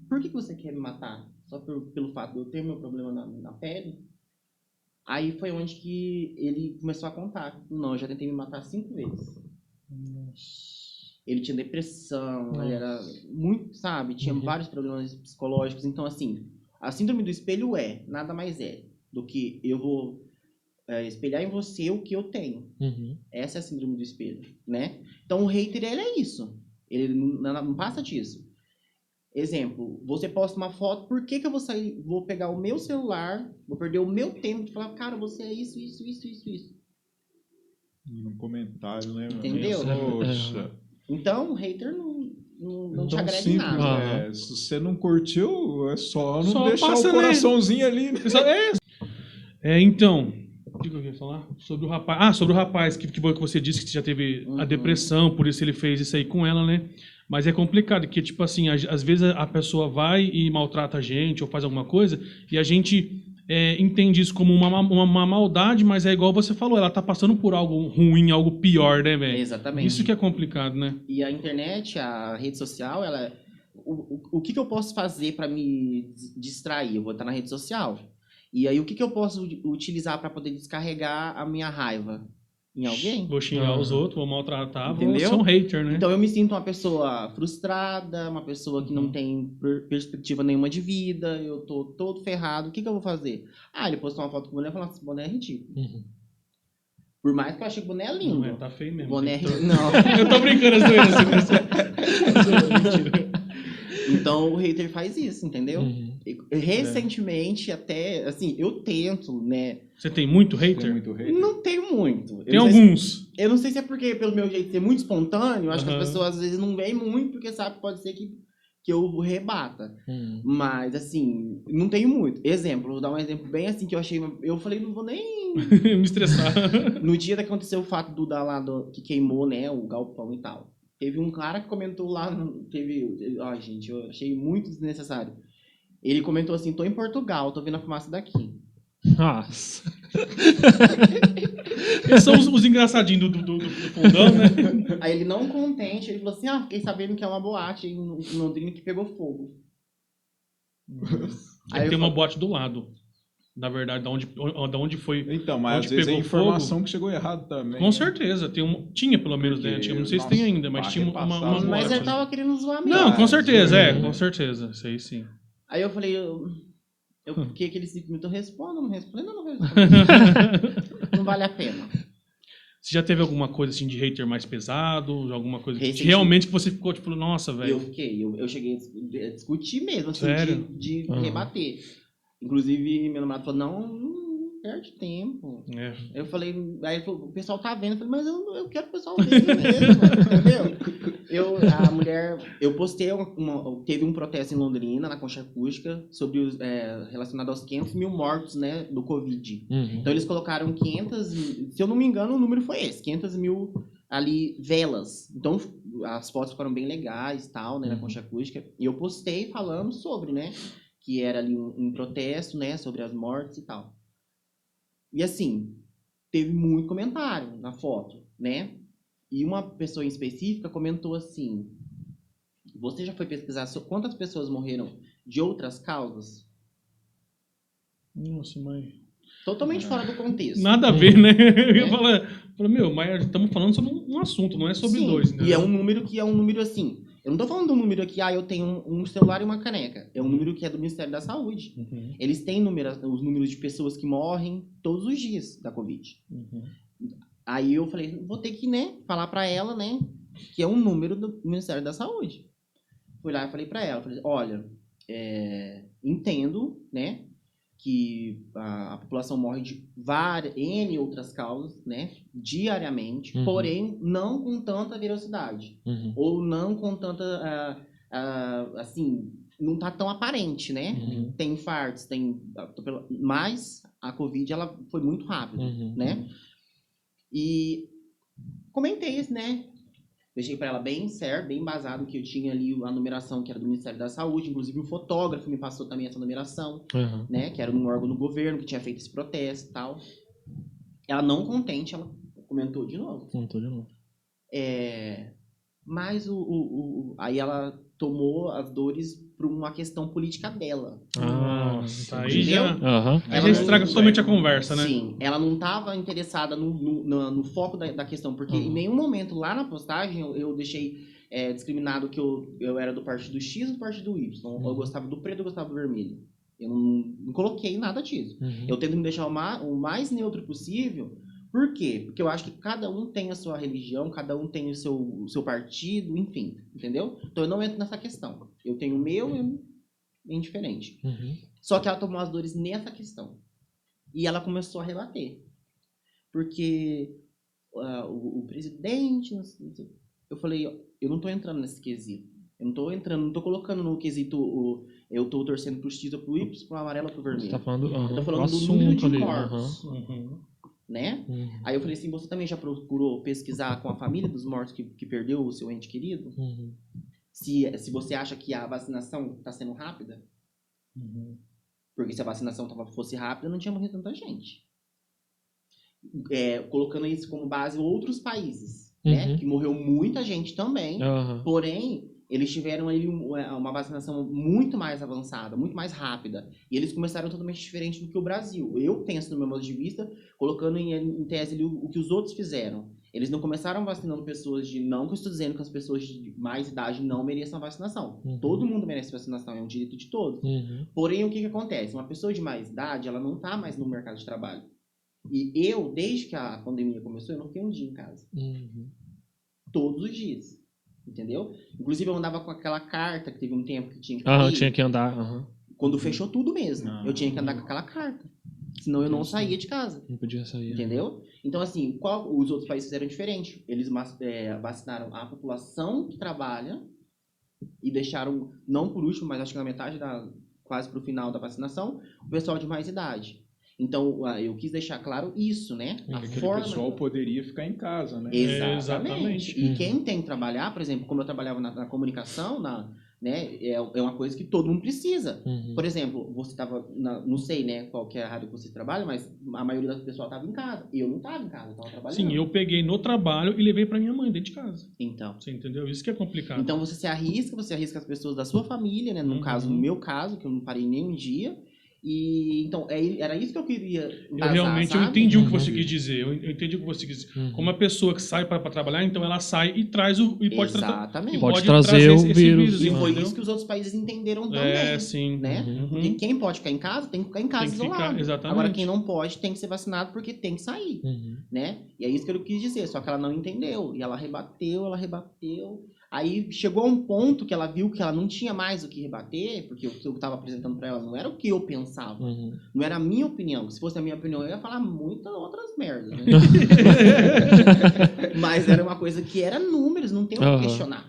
S5: por que que você quer me matar? Só por- pelo fato de eu ter meu problema na, na pele? Aí foi onde que ele começou a contar. Não, eu já tentei me matar cinco vezes. Ele tinha depressão, ele era muito, sabe? Tinha
S3: Uhum.
S5: vários problemas psicológicos. Então, assim, a síndrome do espelho é, nada mais é, do que eu vou é, espelhar em você o que eu tenho.
S3: Uhum.
S5: Essa é a síndrome do espelho, né? Então o hater, ele é isso. Ele não, não- passa disso. Exemplo, você posta uma foto, por que, que eu vou sair, vou pegar o meu celular, vou perder o meu tempo de falar, cara, você é isso, isso, isso, isso, isso.
S4: Num comentário, né?
S5: Entendeu?
S4: Poxa.
S5: Então o hater não, não, não te
S4: Tão
S5: agrega em
S4: simples,
S5: nada.
S4: né? Se você não curtiu, é só não
S2: Só
S4: deixar
S2: passa,
S4: o coraçãozinho ali. né?
S2: É, é, então, que eu ia falar? Sobre o rapaz. Ah, sobre o rapaz que, que que você disse que já teve a
S5: Uhum.
S2: depressão, por isso ele fez isso aí com ela, né? Mas é complicado, que, tipo assim, às, vezes a pessoa vai e maltrata a gente ou faz alguma coisa, e a gente é, entende isso como uma, ma- uma, uma maldade, mas é igual você falou, ela tá passando por algo ruim, algo pior, né, velho?
S5: Exatamente.
S2: Isso que é complicado, né?
S5: E a internet, a rede social, ela. O, o, o que, que eu posso fazer para me dis- distrair? Eu vou estar na rede social. E aí, o que, que eu posso utilizar para poder descarregar a minha raiva? Em alguém?
S2: Vou xingar
S3: Ah.
S2: os outros, vou maltratar, vou
S5: Entendeu?
S2: ser um hater, né?
S5: Então eu me sinto uma pessoa frustrada, uma pessoa que não tem per- perspectiva nenhuma de vida, eu tô todo ferrado. O que, que eu vou fazer? Ah, ele postou uma foto com o boné e falou: esse boné é ridículo.
S3: Uhum.
S5: Por mais que eu achei que o boné é lindo.
S2: Não, é, tá feio mesmo.
S5: boné é. Não.
S2: Eu tô brincando, doença. Mentira.
S5: Então o hater faz isso, entendeu?
S3: Uhum.
S5: E- Recentemente, até, assim, eu tento, né?
S2: Você tem muito
S4: Tem
S2: hater?
S4: muito hater.
S5: Não tenho muito. Eu
S2: Tem
S5: não sei se-
S2: alguns.
S5: eu não sei se é porque, pelo meu jeito de ser muito espontâneo, eu acho que as pessoas às vezes não veem muito, porque sabe, pode ser que, que eu rebata.
S3: Uhum.
S5: Mas, assim, não tenho muito. Exemplo, vou dar um exemplo bem assim que eu achei. Eu falei, não vou nem.
S2: Me estressar.
S5: No dia que aconteceu o fato do da lá do, que queimou, né, o galpão e tal. Teve um cara que comentou lá, teve. Ai, gente, eu achei muito desnecessário. Ele comentou assim: tô em Portugal, tô vendo a fumaça daqui.
S3: Nossa.
S2: Eles são os, os engraçadinhos do, do, do, do fundão, né?
S5: Aí ele não contente, ele falou assim: ah, fiquei sabendo que é uma boate em, Londrina que pegou fogo.
S2: Aí
S5: eu
S2: tem uma
S5: falo-
S2: boate do lado. Na verdade, da onde, da onde foi.
S4: Então, mas
S2: Onde
S4: às vezes é
S2: pegou
S4: informação que chegou errado também.
S2: Com certeza. Tem um, tinha, pelo menos, né? Tinha, não sei se
S4: nossa,
S2: tem ainda, mas tinha uma, uma, uma
S4: as
S5: Mas ele tava querendo zoar mesmo.
S2: Não, com certeza, é, com certeza. Isso aí sim.
S5: Aí eu falei, eu, eu fiquei aquele cinco minutos, eu respondo, não respondo, não, não respondo. não vale a pena.
S2: Você já teve alguma coisa assim de hater mais pesado? Alguma coisa que realmente que você ficou tipo, nossa,
S5: Eu
S2: velho.
S5: fiquei, eu, eu cheguei a dis- a discutir mesmo, assim,
S2: Sério?
S5: de, de
S3: Aham.
S5: rebater. Inclusive, meu namorado falou, não, não perde tempo.
S2: É.
S5: Eu falei, aí falou, o pessoal tá vendo. Eu falei, mas eu, eu quero que o pessoal veja mesmo, entendeu? Eu, a mulher, eu postei, uma, uma- teve um protesto em Londrina, na Concha Acústica, sobre os, é, relacionado aos 500 mil mortos, né, do Covid.
S3: Uhum.
S5: Então eles colocaram 500, e- se eu não me engano, o número foi esse, 500 mil ali velas. Então as fotos ficaram bem legais, tal, né, na
S3: Uhum.
S5: concha acústica. E eu postei falando sobre, né, que era ali um, um protesto, né, sobre as mortes e tal. E assim, teve muito comentário na foto, né? E uma pessoa em específica comentou assim: Você já foi pesquisar quantas pessoas morreram de outras causas?
S2: Nossa, mãe.
S5: Totalmente fora do contexto.
S2: Nada a ver, né? Eu ia falar, meu, mas estamos falando sobre um, um assunto, não é sobre
S5: Sim,
S2: dois.
S5: E
S2: entendeu?
S5: é um número que é um número assim. Eu não tô falando do número aqui, ah, eu tenho um, um celular e uma caneca. É um número que é do Ministério da Saúde.
S2: Uhum,
S5: Eles têm número, os números de pessoas que morrem todos os dias da Covid.
S2: uhum.
S5: Aí eu falei, vou ter que, né, falar pra ela, né, que é um número do Ministério da Saúde. Fui lá e falei pra ela, falei, olha, é, entendo, né, que a, a população morre de várias, N outras causas, né, diariamente,
S3: Uhum.
S5: porém não com tanta velocidade,
S3: Uhum.
S5: ou não com tanta, ah, ah, assim, não tá tão aparente, né,
S3: Uhum.
S5: tem infartos, tem, mas a Covid, ela foi muito rápida
S3: Uhum.
S5: né? E comentei isso, né? Deixei pra ela bem certo, bem embasado que eu tinha ali a numeração que era do Ministério da Saúde, inclusive o fotógrafo me passou também essa numeração,
S3: Uhum.
S5: né? Que era um órgão do governo que tinha feito esse protesto e tal. Ela não contente, ela comentou de novo.
S3: Contou de novo.
S5: É, mas o, o- o- aí ela tomou as dores por uma questão política dela.
S3: Ah,
S2: Nossa, aí
S5: entendeu?
S2: já, aí
S5: Ela
S2: já estraga totalmente a conversa, né?
S5: Sim, ela não estava interessada no, no, no- no foco da, da questão, porque
S3: Uhum.
S5: em nenhum momento lá na postagem eu, eu deixei é, discriminado que eu, eu era do partido X ou do partido Y. Eu
S3: Uhum.
S5: gostava do preto, eu gostava do vermelho. Eu não, não coloquei nada disso.
S3: Uhum.
S5: Eu tento me deixar o mais, o mais neutro possível. Por quê? Porque eu acho que cada um tem a sua religião, cada um tem o seu, o seu partido, enfim, entendeu? Então eu não entro nessa questão. Eu tenho o meu e é indiferente.
S3: Uhum.
S5: Só que ela tomou as dores nessa questão. E ela começou a rebater. Porque ah, o, o presidente. Eu falei, ó, eu não tô entrando nesse quesito. Eu não tô entrando, não tô colocando no quesito o, eu tô torcendo pro X ou pro Y, pro amarelo ou pro
S3: Você
S5: vermelho.
S3: tá falando, aham,
S5: Eu tô falando do número de
S3: ali.
S2: Uhum.
S5: Né?
S3: Uhum.
S5: Aí eu falei assim, você também já procurou pesquisar com a família dos mortos que, que perdeu o seu ente querido?
S3: Uhum.
S5: Se, se você acha que a vacinação está sendo rápida?
S3: Uhum.
S5: Porque se a vacinação tava, fosse rápida, não tinha morrido tanta gente. É, colocando isso como base outros países, né?
S3: Uhum.
S5: Que morreu muita gente também. Porém, eles tiveram um- é, uma vacinação muito mais avançada, muito mais rápida. E eles começaram totalmente diferente do que o Brasil. Eu penso, no meu modo de vista, colocando em, em tese ali o, o que os outros fizeram. Eles não começaram vacinando pessoas de. Não que eu estou dizendo que as pessoas de mais idade não mereçam vacinação.
S3: Uhum.
S5: Todo mundo merece vacinação, é um direito de todos.
S3: Uhum.
S5: Porém, o que, que acontece? Uma pessoa de mais idade, ela não está mais no mercado de trabalho. E eu, desde que a pandemia começou, eu não fiquei um dia em casa
S3: Uhum.
S5: todos os dias. Entendeu? Inclusive, eu andava com aquela carta que teve um tempo que tinha que
S3: Aham, tinha que andar. Aham.
S5: Quando fechou tudo mesmo.
S4: Ah.
S5: Eu tinha que andar com aquela carta. Senão eu não saía de casa.
S3: Não podia sair.
S5: Entendeu? Então, assim, qual, os outros países fizeram diferente. Eles mas- é, vacinaram a população que trabalha e deixaram, não por último, mas acho que na metade da. quase pro final da vacinação, o pessoal de mais idade. Então, ah, eu quis deixar claro isso, né? A
S4: Aquele
S5: forma.
S4: pessoal poderia ficar em casa, né?
S5: Exatamente.
S2: exatamente.
S5: E
S3: Uhum.
S5: quem tem que trabalhar, por exemplo, como eu trabalhava na, na comunicação, na, né, é, é uma coisa que todo mundo precisa.
S3: Uhum.
S5: Por exemplo, você estava, não sei, né, qual que é a rádio que você trabalha, mas a maioria do pessoal estava em casa. Eu não estava em casa, eu estava trabalhando.
S2: Sim, eu peguei no trabalho e levei pra minha mãe dentro de casa.
S5: Então.
S2: Você entendeu? Isso que é complicado.
S5: Então você se arrisca, você arrisca as pessoas da sua família, né? No
S2: Uhum.
S5: caso, no meu caso, que eu não parei nem um dia. E então é, era isso que eu queria.
S2: eu realmente eu
S5: sabe?
S2: entendi o que
S3: Uhum.
S2: você quis dizer. Eu eu entendi o que você quis dizer.
S3: Uhum.
S2: Como a pessoa que sai para trabalhar, então ela sai e traz o. E pode tratar.
S5: Exatamente.
S2: e
S3: Pode trazer o vírus,
S5: E
S3: Sim.
S5: foi
S2: entendeu?
S5: isso que os outros países entenderam também.
S2: É, sim.
S5: né?
S2: Uhum.
S5: Porque quem pode ficar em casa tem que ficar em casa
S2: Tem que ficar-
S5: isolado.
S2: exatamente.
S5: Agora quem não pode tem que ser vacinado porque tem que sair,
S3: Uhum.
S5: né? E é isso que eu quis dizer, só que ela não entendeu. E ela rebateu, ela rebateu. Aí chegou a um ponto que ela viu que ela não tinha mais o que rebater, porque o que eu estava apresentando para ela não era o que eu pensava,
S3: Uhum.
S5: não era a minha opinião. Se fosse a minha opinião, eu ia falar muitas outras merdas, né? Mas era uma coisa que era números, não tem o
S3: Aham.
S5: que questionar.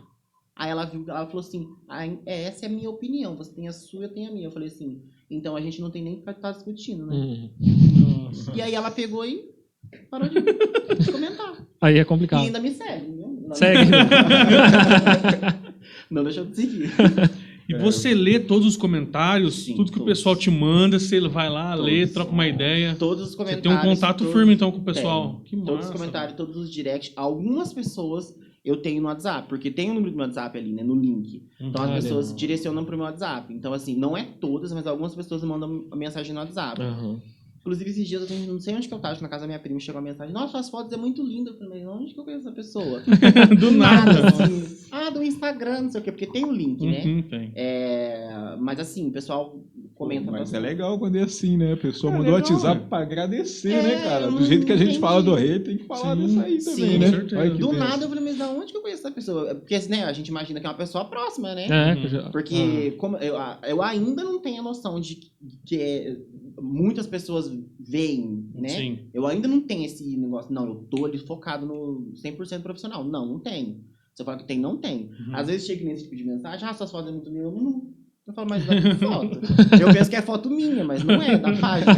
S5: Aí ela viu, ela falou assim: ah, é, essa é a minha opinião, você tem a sua, eu tenho a minha. Eu falei assim, então a gente não tem nem que estar discutindo, né?
S3: Uhum.
S5: E aí ela pegou e parou de, comentar.
S3: Aí é
S5: E
S3: complicado.
S5: ainda me segue, viu?
S3: Segue.
S5: Não deixou de seguir.
S2: E você lê todos os comentários,
S5: Sim,
S2: tudo que o
S5: todos.
S2: pessoal te manda, você vai lá, lê,
S5: Todos.
S2: troca uma ideia.
S5: Todos os
S2: Você
S5: comentários.
S2: tem um contato
S5: todos-
S2: firme então com o pessoal. Que
S5: Todos os comentários, todos os directs. Algumas pessoas eu tenho no WhatsApp, porque tem o número do meu WhatsApp ali, né? No link. Então as pessoas direcionam pro meu WhatsApp. Então, assim, não é todas, mas algumas pessoas mandam mensagem no WhatsApp.
S3: Aham.
S5: Inclusive, esses dias eu tenho- não sei onde que eu tava, acho que na casa da minha prima chegou a mensagem. Nossa, suas fotos é muito linda. Eu falei, mas onde que eu conheço essa pessoa?
S2: Do nada.
S5: assim. Ah, do Instagram, não sei o quê, porque tem o link, né?
S2: Uhum, tem.
S5: É, mas assim, o pessoal comenta
S4: Mas é legal quando é assim, né? A pessoa
S2: É
S4: mandou o WhatsApp
S2: né?
S4: pra agradecer,
S5: É,
S4: né, cara? Do
S5: não
S4: jeito que a gente
S5: entendi.
S4: fala do rei, tem que falar
S2: Sim,
S4: aí
S5: sim,
S4: também,
S2: com
S4: né?
S2: certeza.
S4: Olha que
S5: Do nada eu falei, mas da onde que eu conheço essa pessoa? Porque né, a gente imagina que é uma pessoa próxima, né?
S3: É, já-
S5: Porque como eu, eu ainda não tenho a noção de que- que é- muitas pessoas veem, né?
S2: Sim.
S5: Eu ainda não tenho esse negócio, não, eu tô ali focado no 100% profissional. Não, não tenho. Se eu falar que tem, não tem.
S2: Uhum.
S5: Às vezes chega nesse tipo de mensagem, ah, suas fotos é muito lindas. Eu não, eu falo, mas tudo foto. eu penso que é foto minha, mas não é, da página.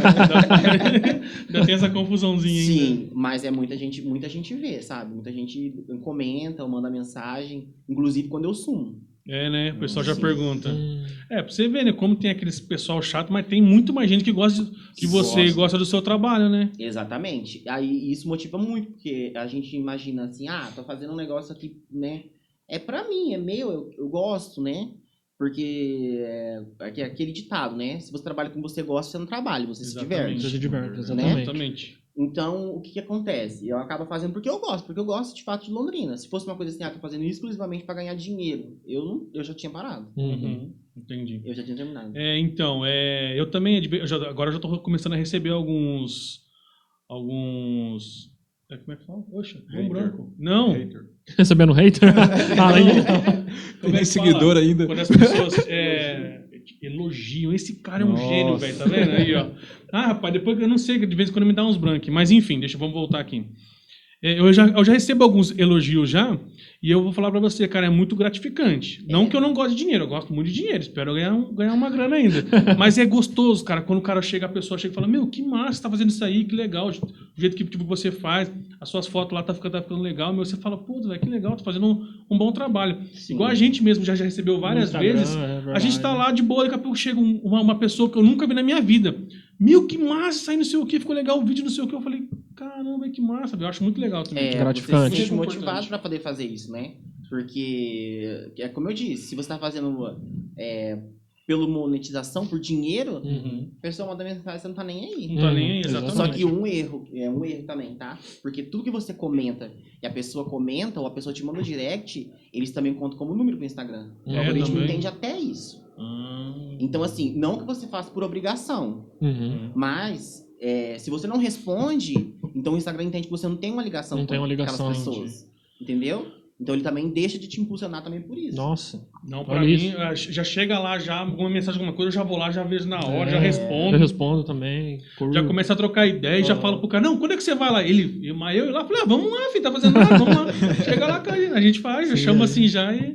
S2: Ainda tem essa confusãozinha ainda.
S5: Sim, mas é muita gente, muita gente vê, sabe? Muita gente comenta, ou manda mensagem, inclusive quando eu sumo.
S2: É, né? O pessoal já pergunta.
S3: Hum.
S2: É, pra você ver, né? Como tem aqueles pessoal chato, mas tem muito mais gente que gosta de, de você e
S5: Gosta.
S2: gosta do seu trabalho, né?
S5: Exatamente. Aí isso motiva muito, porque a gente imagina assim, ah, tô fazendo um negócio aqui, né? É pra mim, é meu, eu, eu gosto, né? Porque é, é aquele ditado, né? Se você trabalha com que você gosta, você não trabalha, você se
S2: Exatamente.
S5: diverte.
S3: Você se diverte,
S5: Né?
S3: exatamente.
S5: Então, o que, que acontece? Eu acabo fazendo porque eu gosto, porque eu gosto de fato de Londrina. Se fosse uma coisa assim, ah, tô fazendo exclusivamente pra ganhar dinheiro, eu, não, eu já tinha parado.
S3: Uhum.
S2: Uhum. Entendi.
S5: Eu já tinha terminado.
S2: É, então, é, eu também, eu já- agora eu já tô começando a receber alguns, alguns, é, como é que fala? Poxa, deu um branco. Não,
S4: Hater.
S3: Recebendo hater? Ah,
S2: como é
S4: Tem
S2: que
S4: seguidor ainda.
S2: Quando as pessoas é, elogiam, esse cara é um
S4: Nossa.
S2: gênio, velho, tá vendo aí, ó. Ah, rapaz, depois eu não sei, de vez em quando me dá uns brancos, mas enfim, deixa, vamos voltar aqui. É, eu, já, eu já recebo alguns elogios já, e eu vou falar pra você, cara, é muito gratificante. Não que eu não goste de dinheiro, eu gosto muito de dinheiro, espero ganhar, ganhar uma grana ainda. Mas é gostoso, cara, quando o cara chega, a pessoa chega e fala, meu, que massa, você tá fazendo isso aí, que legal, o jeito que tipo, você faz, as suas fotos lá tá ficando, tá ficando legal, meu, você fala, pô, velho, que legal, tá fazendo um, um bom trabalho.
S5: Sim.
S2: Igual a gente mesmo já, já recebeu várias vezes,
S3: é
S2: a gente tá lá de boa, daqui a pouco chega um- uma, uma pessoa que eu nunca vi na minha vida. Meu, que massa, aí não sei o que, ficou legal o vídeo, não sei o que. Eu falei, caramba, que massa, eu acho muito legal também.
S5: É,
S3: gratificante.
S5: você se sente motivado para poder fazer isso, né? Porque, é como eu disse, se você está fazendo é, pelo monetização, por dinheiro,
S3: Uhum.
S5: a pessoa manda mensagem, você não tá nem aí.
S2: Não tá nem aí,
S3: Hum,
S2: exatamente.
S5: Só que um erro, é um erro também, tá? Porque tudo que você comenta e a pessoa comenta, ou a pessoa te manda um direct, eles também contam como número pro Instagram. O
S3: É,
S5: algoritmo
S2: também.
S5: entende até isso.
S2: Ah,
S5: Então, assim, não que você faça por obrigação,
S3: Uhum.
S5: mas é, se você não responde, então o Instagram entende que você não tem uma ligação
S3: Não
S5: com
S3: tem uma ligação,
S5: aquelas pessoas. Entendeu? Então ele também deixa de te impulsionar também por isso.
S3: Nossa.
S2: Não, pra
S3: Olha
S2: mim,
S3: isso.
S2: ah, já chega lá, já alguma mensagem, alguma coisa, eu já vou lá, já vejo na hora,
S3: É,
S2: já respondo.
S3: Eu respondo também. curto.
S2: Já começa a trocar ideia e já fala pro cara, não, quando é que você vai lá? Ele, eu, mas eu ir lá, falei, ah, vamos lá, filho, tá fazendo nada, vamos lá. Chega lá, a gente faz, já
S3: Sim,
S2: chama
S3: é.
S2: assim já e...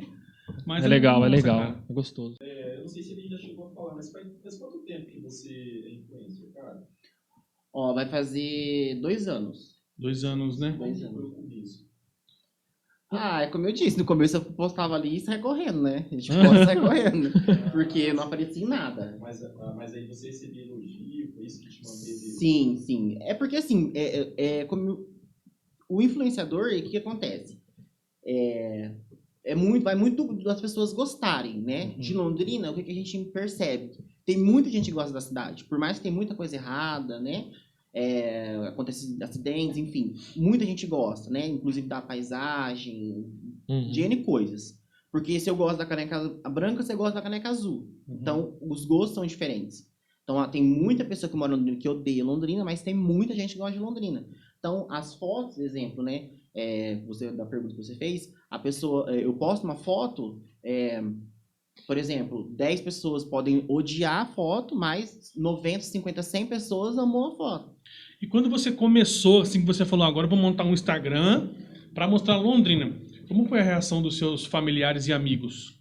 S2: Mas
S3: É legal, é legal.
S2: cara.
S3: É gostoso.
S6: Eu não sei se ele já chegou a falar, mas faz, faz quanto tempo que você é influencer, cara?
S5: Ó, vai fazer dois anos.
S2: Dois anos, né?
S5: Dois anos. Ah, é como eu disse, no começo eu postava ali e saia correndo, né? A gente posta e sai correndo. Porque não aparecia em nada.
S6: Mas, ah, mas aí você recebia elogio, foi isso que te manteve...
S5: Sim, sim. É porque assim, é, é, é como o influenciador, o que, que acontece? É, é muito, vai muito das pessoas gostarem, né? De Londrina, o que, que a gente percebe? Tem muita gente que gosta da cidade, por mais que tem muita coisa errada, né? É, acontece acidentes, enfim, muita gente gosta, né? Inclusive da paisagem,
S3: Uhum.
S5: de N coisas. Porque se eu gosto da caneca branca, você gosta da caneca azul. Então, os gostos são diferentes. Então, ó, tem muita pessoa que mora em Londrina que odeia Londrina, mas tem muita gente que gosta de Londrina. Então, as fotos, exemplo, né? É, você, da pergunta que você fez, a pessoa, é, eu posto uma foto, é, por exemplo, 10 pessoas podem odiar a foto, mas 90, 50, 100 pessoas amou a foto.
S2: E quando você começou, assim que você falou, agora eu vou montar um Instagram pra mostrar Londrina, como foi a reação dos seus familiares e amigos?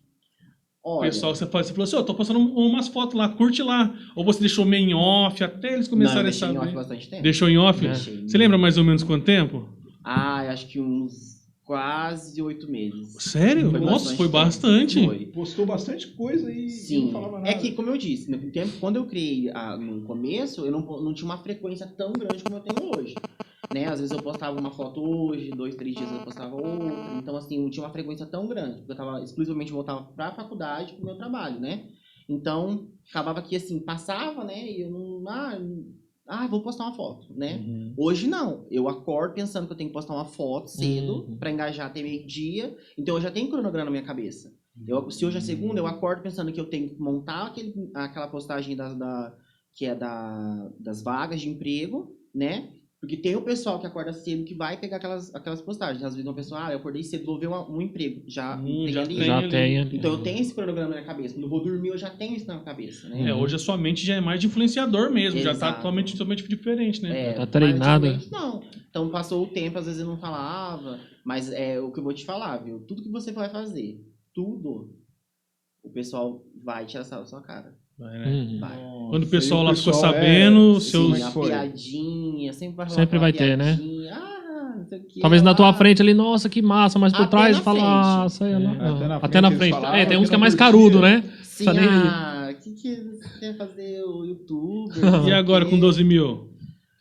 S2: O
S5: Olha,
S2: pessoal, você falou, você falou assim, eu tô postando umas fotos lá, curte lá. Ou você deixou meio em off, até eles
S5: não, eu
S2: começarem a
S5: deixei em
S2: saber.
S5: off bastante tempo.
S2: Deixou em off?
S5: Deixei.
S2: Você lembra mais ou menos quanto tempo?
S5: Ah, acho que uns quase oito meses.
S2: Sério?
S5: Foi
S2: Nossa,
S5: bastante
S2: foi bastante.
S5: Foi.
S4: Postou bastante coisa e,
S5: Sim.
S4: não falava nada.
S5: É que, como eu disse, no tempo, quando eu criei ah, no começo, eu não, não tinha uma frequência tão grande como eu tenho hoje. Né? Às vezes eu postava uma foto hoje, dois, três dias eu postava outra. Então, assim, não tinha uma frequência tão grande, porque eu tava exclusivamente voltava pra faculdade, pro meu trabalho, né? Então, acabava que, assim, passava, né? E eu não. Ah, ah vou postar uma foto, né?
S3: Uhum.
S5: Hoje não. Eu acordo pensando que eu tenho que postar uma foto cedo
S3: Uhum.
S5: pra engajar até meio-dia. Então eu já tenho cronograma na minha cabeça. Eu, se hoje é segunda, eu acordo pensando que eu tenho que montar aquele, aquela postagem da, da- que é da, das vagas de emprego, né? Porque tem o pessoal que acorda cedo que vai pegar aquelas, aquelas postagens. Às vezes uma pessoa, ah, eu acordei cedo, vou ver uma- um emprego. Já
S2: Hum,
S5: tem
S2: já
S5: ali.
S2: tem.
S3: Já
S2: ali.
S3: tem.
S5: Então eu tenho esse cronograma na minha cabeça. Quando eu vou dormir, eu já tenho isso na minha cabeça, né?
S2: É, hoje a sua mente já é mais de influenciador mesmo, já tá
S5: Exato.
S2: totalmente, totalmente diferente, né?
S5: É,
S3: Tá treinada.
S5: Não. Então passou o tempo, às vezes eu não falava, mas é o que eu vou te falar, viu? Tudo que você vai fazer, tudo, o pessoal vai tirar essa da sua cara.
S2: Vai, né?
S3: Uhum.
S2: Quando o pessoal lá ficou
S4: pessoal,
S2: sabendo,
S4: é,
S2: seus-
S4: é
S5: Sim,
S4: que
S5: a
S4: foi?
S5: piadinha, sempre vai rolar
S3: Sempre vai ter, né?
S5: Ah,
S3: Talvez na tua frente ali, nossa, que massa, mas por
S5: Até
S3: trás
S5: na
S3: fala, ah, isso aí é
S2: É,
S3: não.
S4: até na
S3: Até
S4: frente
S3: na
S4: eles
S3: frente.
S4: falavam
S3: É, tem uns que é mais carudo, né?
S5: Sim, ah, o que, que você quer fazer o youtuber?
S2: E agora com 12 mil?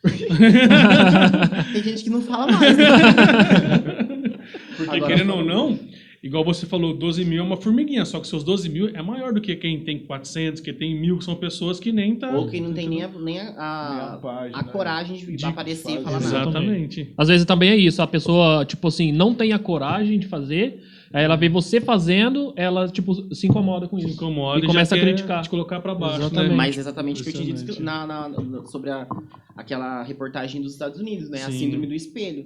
S5: Tem gente que não fala mais, né?
S2: Porque
S5: Agora,
S2: querendo ou não, igual você falou, 12 mil é uma formiguinha, só que seus 12 mil é maior do que quem tem 400, que tem mil, que são pessoas que nem tá...
S5: Ou quem não tem nem a, nem a, a,
S4: página,
S5: a coragem de,
S2: De
S5: aparecer e falar nada.
S2: Exatamente.
S3: Às vezes também é isso, a pessoa, tipo assim, não tem a coragem de fazer, aí ela vê você fazendo, ela, tipo, se incomoda com
S2: Se
S3: isso.
S2: incomoda
S3: E
S2: e,
S3: começa
S2: já
S3: a
S2: quer
S3: criticar.
S2: te colocar pra baixo,
S3: Exatamente.
S2: né?
S5: Mas exatamente o que eu te disse
S2: Impressionante.
S5: na, na- sobre a, aquela reportagem dos Estados Unidos, né? A
S2: Sim.
S5: síndrome do espelho.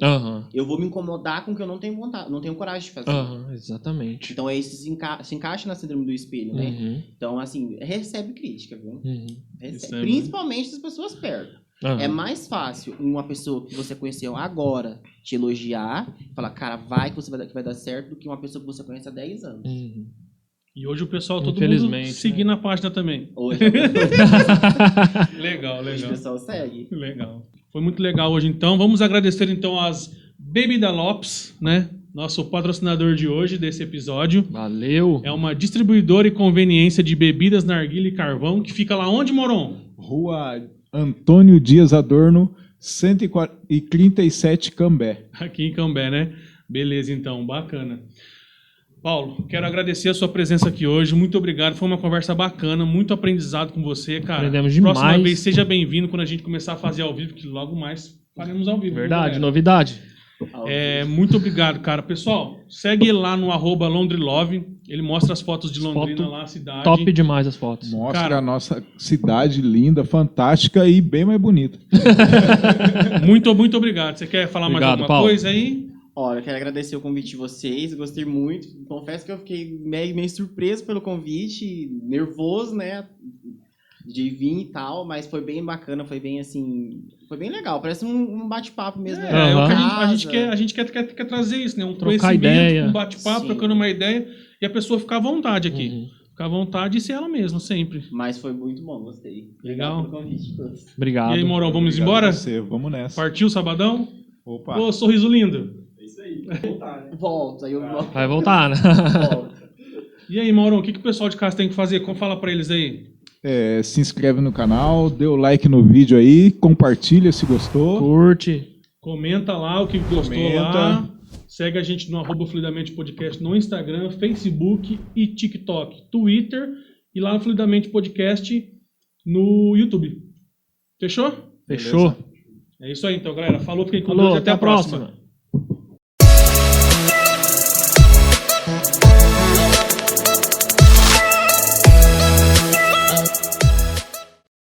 S5: Eu vou me incomodar com o que eu não tenho vontade, não tenho coragem de fazer.
S3: exatamente.
S5: Então é isso se, enca se encaixa na síndrome do espelho, né?
S3: Uhum,
S5: Então, assim, recebe crítica, viu?
S3: uhum.
S5: Recebe.
S2: É-
S5: Principalmente das pessoas perto.
S3: Aham.
S5: É mais fácil uma pessoa que você conheceu agora te elogiar, falar, cara, vai que você vai dar, que vai dar certo, do que uma pessoa que você conhece há 10 anos.
S3: Uhum.
S2: E hoje o pessoal, todo mundo
S3: Infelizmente,
S2: seguindo
S3: né?
S2: a página também.
S5: Hoje,
S2: Legal,
S5: hoje o
S2: legal.
S5: pessoal segue.
S2: Legal. Foi muito legal hoje, então. Vamos agradecer, então, às Bebida Lopes, né? Nosso patrocinador de hoje, desse episódio.
S3: Valeu.
S2: É uma distribuidora e conveniência de bebidas, narguilha e carvão, que fica lá onde, Moron?
S4: Rua Antônio Dias Adorno, 137 Cambé.
S2: Aqui em Cambé, né? Beleza, então. Bacana. Paulo, quero agradecer a sua presença aqui hoje. Muito obrigado. Foi uma conversa bacana, muito aprendizado com você, cara.
S3: Aprendemos
S2: Próxima
S3: demais.
S2: vez, seja bem-vindo quando a gente começar a fazer ao vivo, que logo mais faremos ao vivo.
S3: Verdade, novidade.
S2: É, muito obrigado, cara. Pessoal, segue lá no arroba Londrilove. Ele mostra as fotos de Londrina
S3: Foto
S2: lá, a cidade.
S3: Top demais as fotos.
S4: Mostra
S2: Cara.
S4: a nossa cidade linda, fantástica e bem mais bonita.
S2: Muito, muito obrigado. Você quer falar mais
S3: Obrigado,
S2: alguma
S3: Paulo.
S2: coisa aí?
S5: Olha, eu quero agradecer o convite de vocês, gostei muito. Confesso que eu fiquei meio, meio surpreso pelo convite, nervoso, né? De vir e tal, mas foi bem bacana, foi bem assim. Foi bem legal, parece um, um bate-papo mesmo.
S2: É,
S5: né?
S2: é o que a gente, a gente quer, a gente quer, quer, quer trazer isso, né? Um
S3: Trocar
S2: conhecimento,
S3: ideia.
S2: um bate-papo, trocando uma ideia e a pessoa ficar à vontade aqui.
S3: Uhum.
S2: Ficar à vontade e ser ela mesma, sempre.
S5: Mas foi muito bom, gostei.
S2: Legal.
S5: Obrigado pelo convite de todos.
S3: Obrigado.
S2: E aí, Morão, vamos
S4: Obrigado
S2: embora?
S4: Você. Vamos nessa.
S2: Partiu sabadão?
S4: Opa.
S2: Ô, sorriso lindo.
S6: É isso aí. Voltar, né?
S5: Volto, aí eu volto.
S3: Vai voltar, né?
S5: volto.
S2: E aí, Maurão, o que, que o pessoal de casa tem que fazer? Como fala pra eles aí?
S4: É, se inscreve no canal, dê o like no vídeo aí, compartilha se gostou.
S3: Curte.
S2: Comenta lá o que gostou
S4: Comenta.
S2: lá. Segue a gente no arroba Fluidamente Podcast no Instagram, Facebook e TikTok, Twitter e lá no Fluidamente Podcast no YouTube. Fechou?
S3: Fechou.
S2: É isso aí então, galera. Falou, fiquem com
S3: Falou,
S2: Deus e até, a próxima.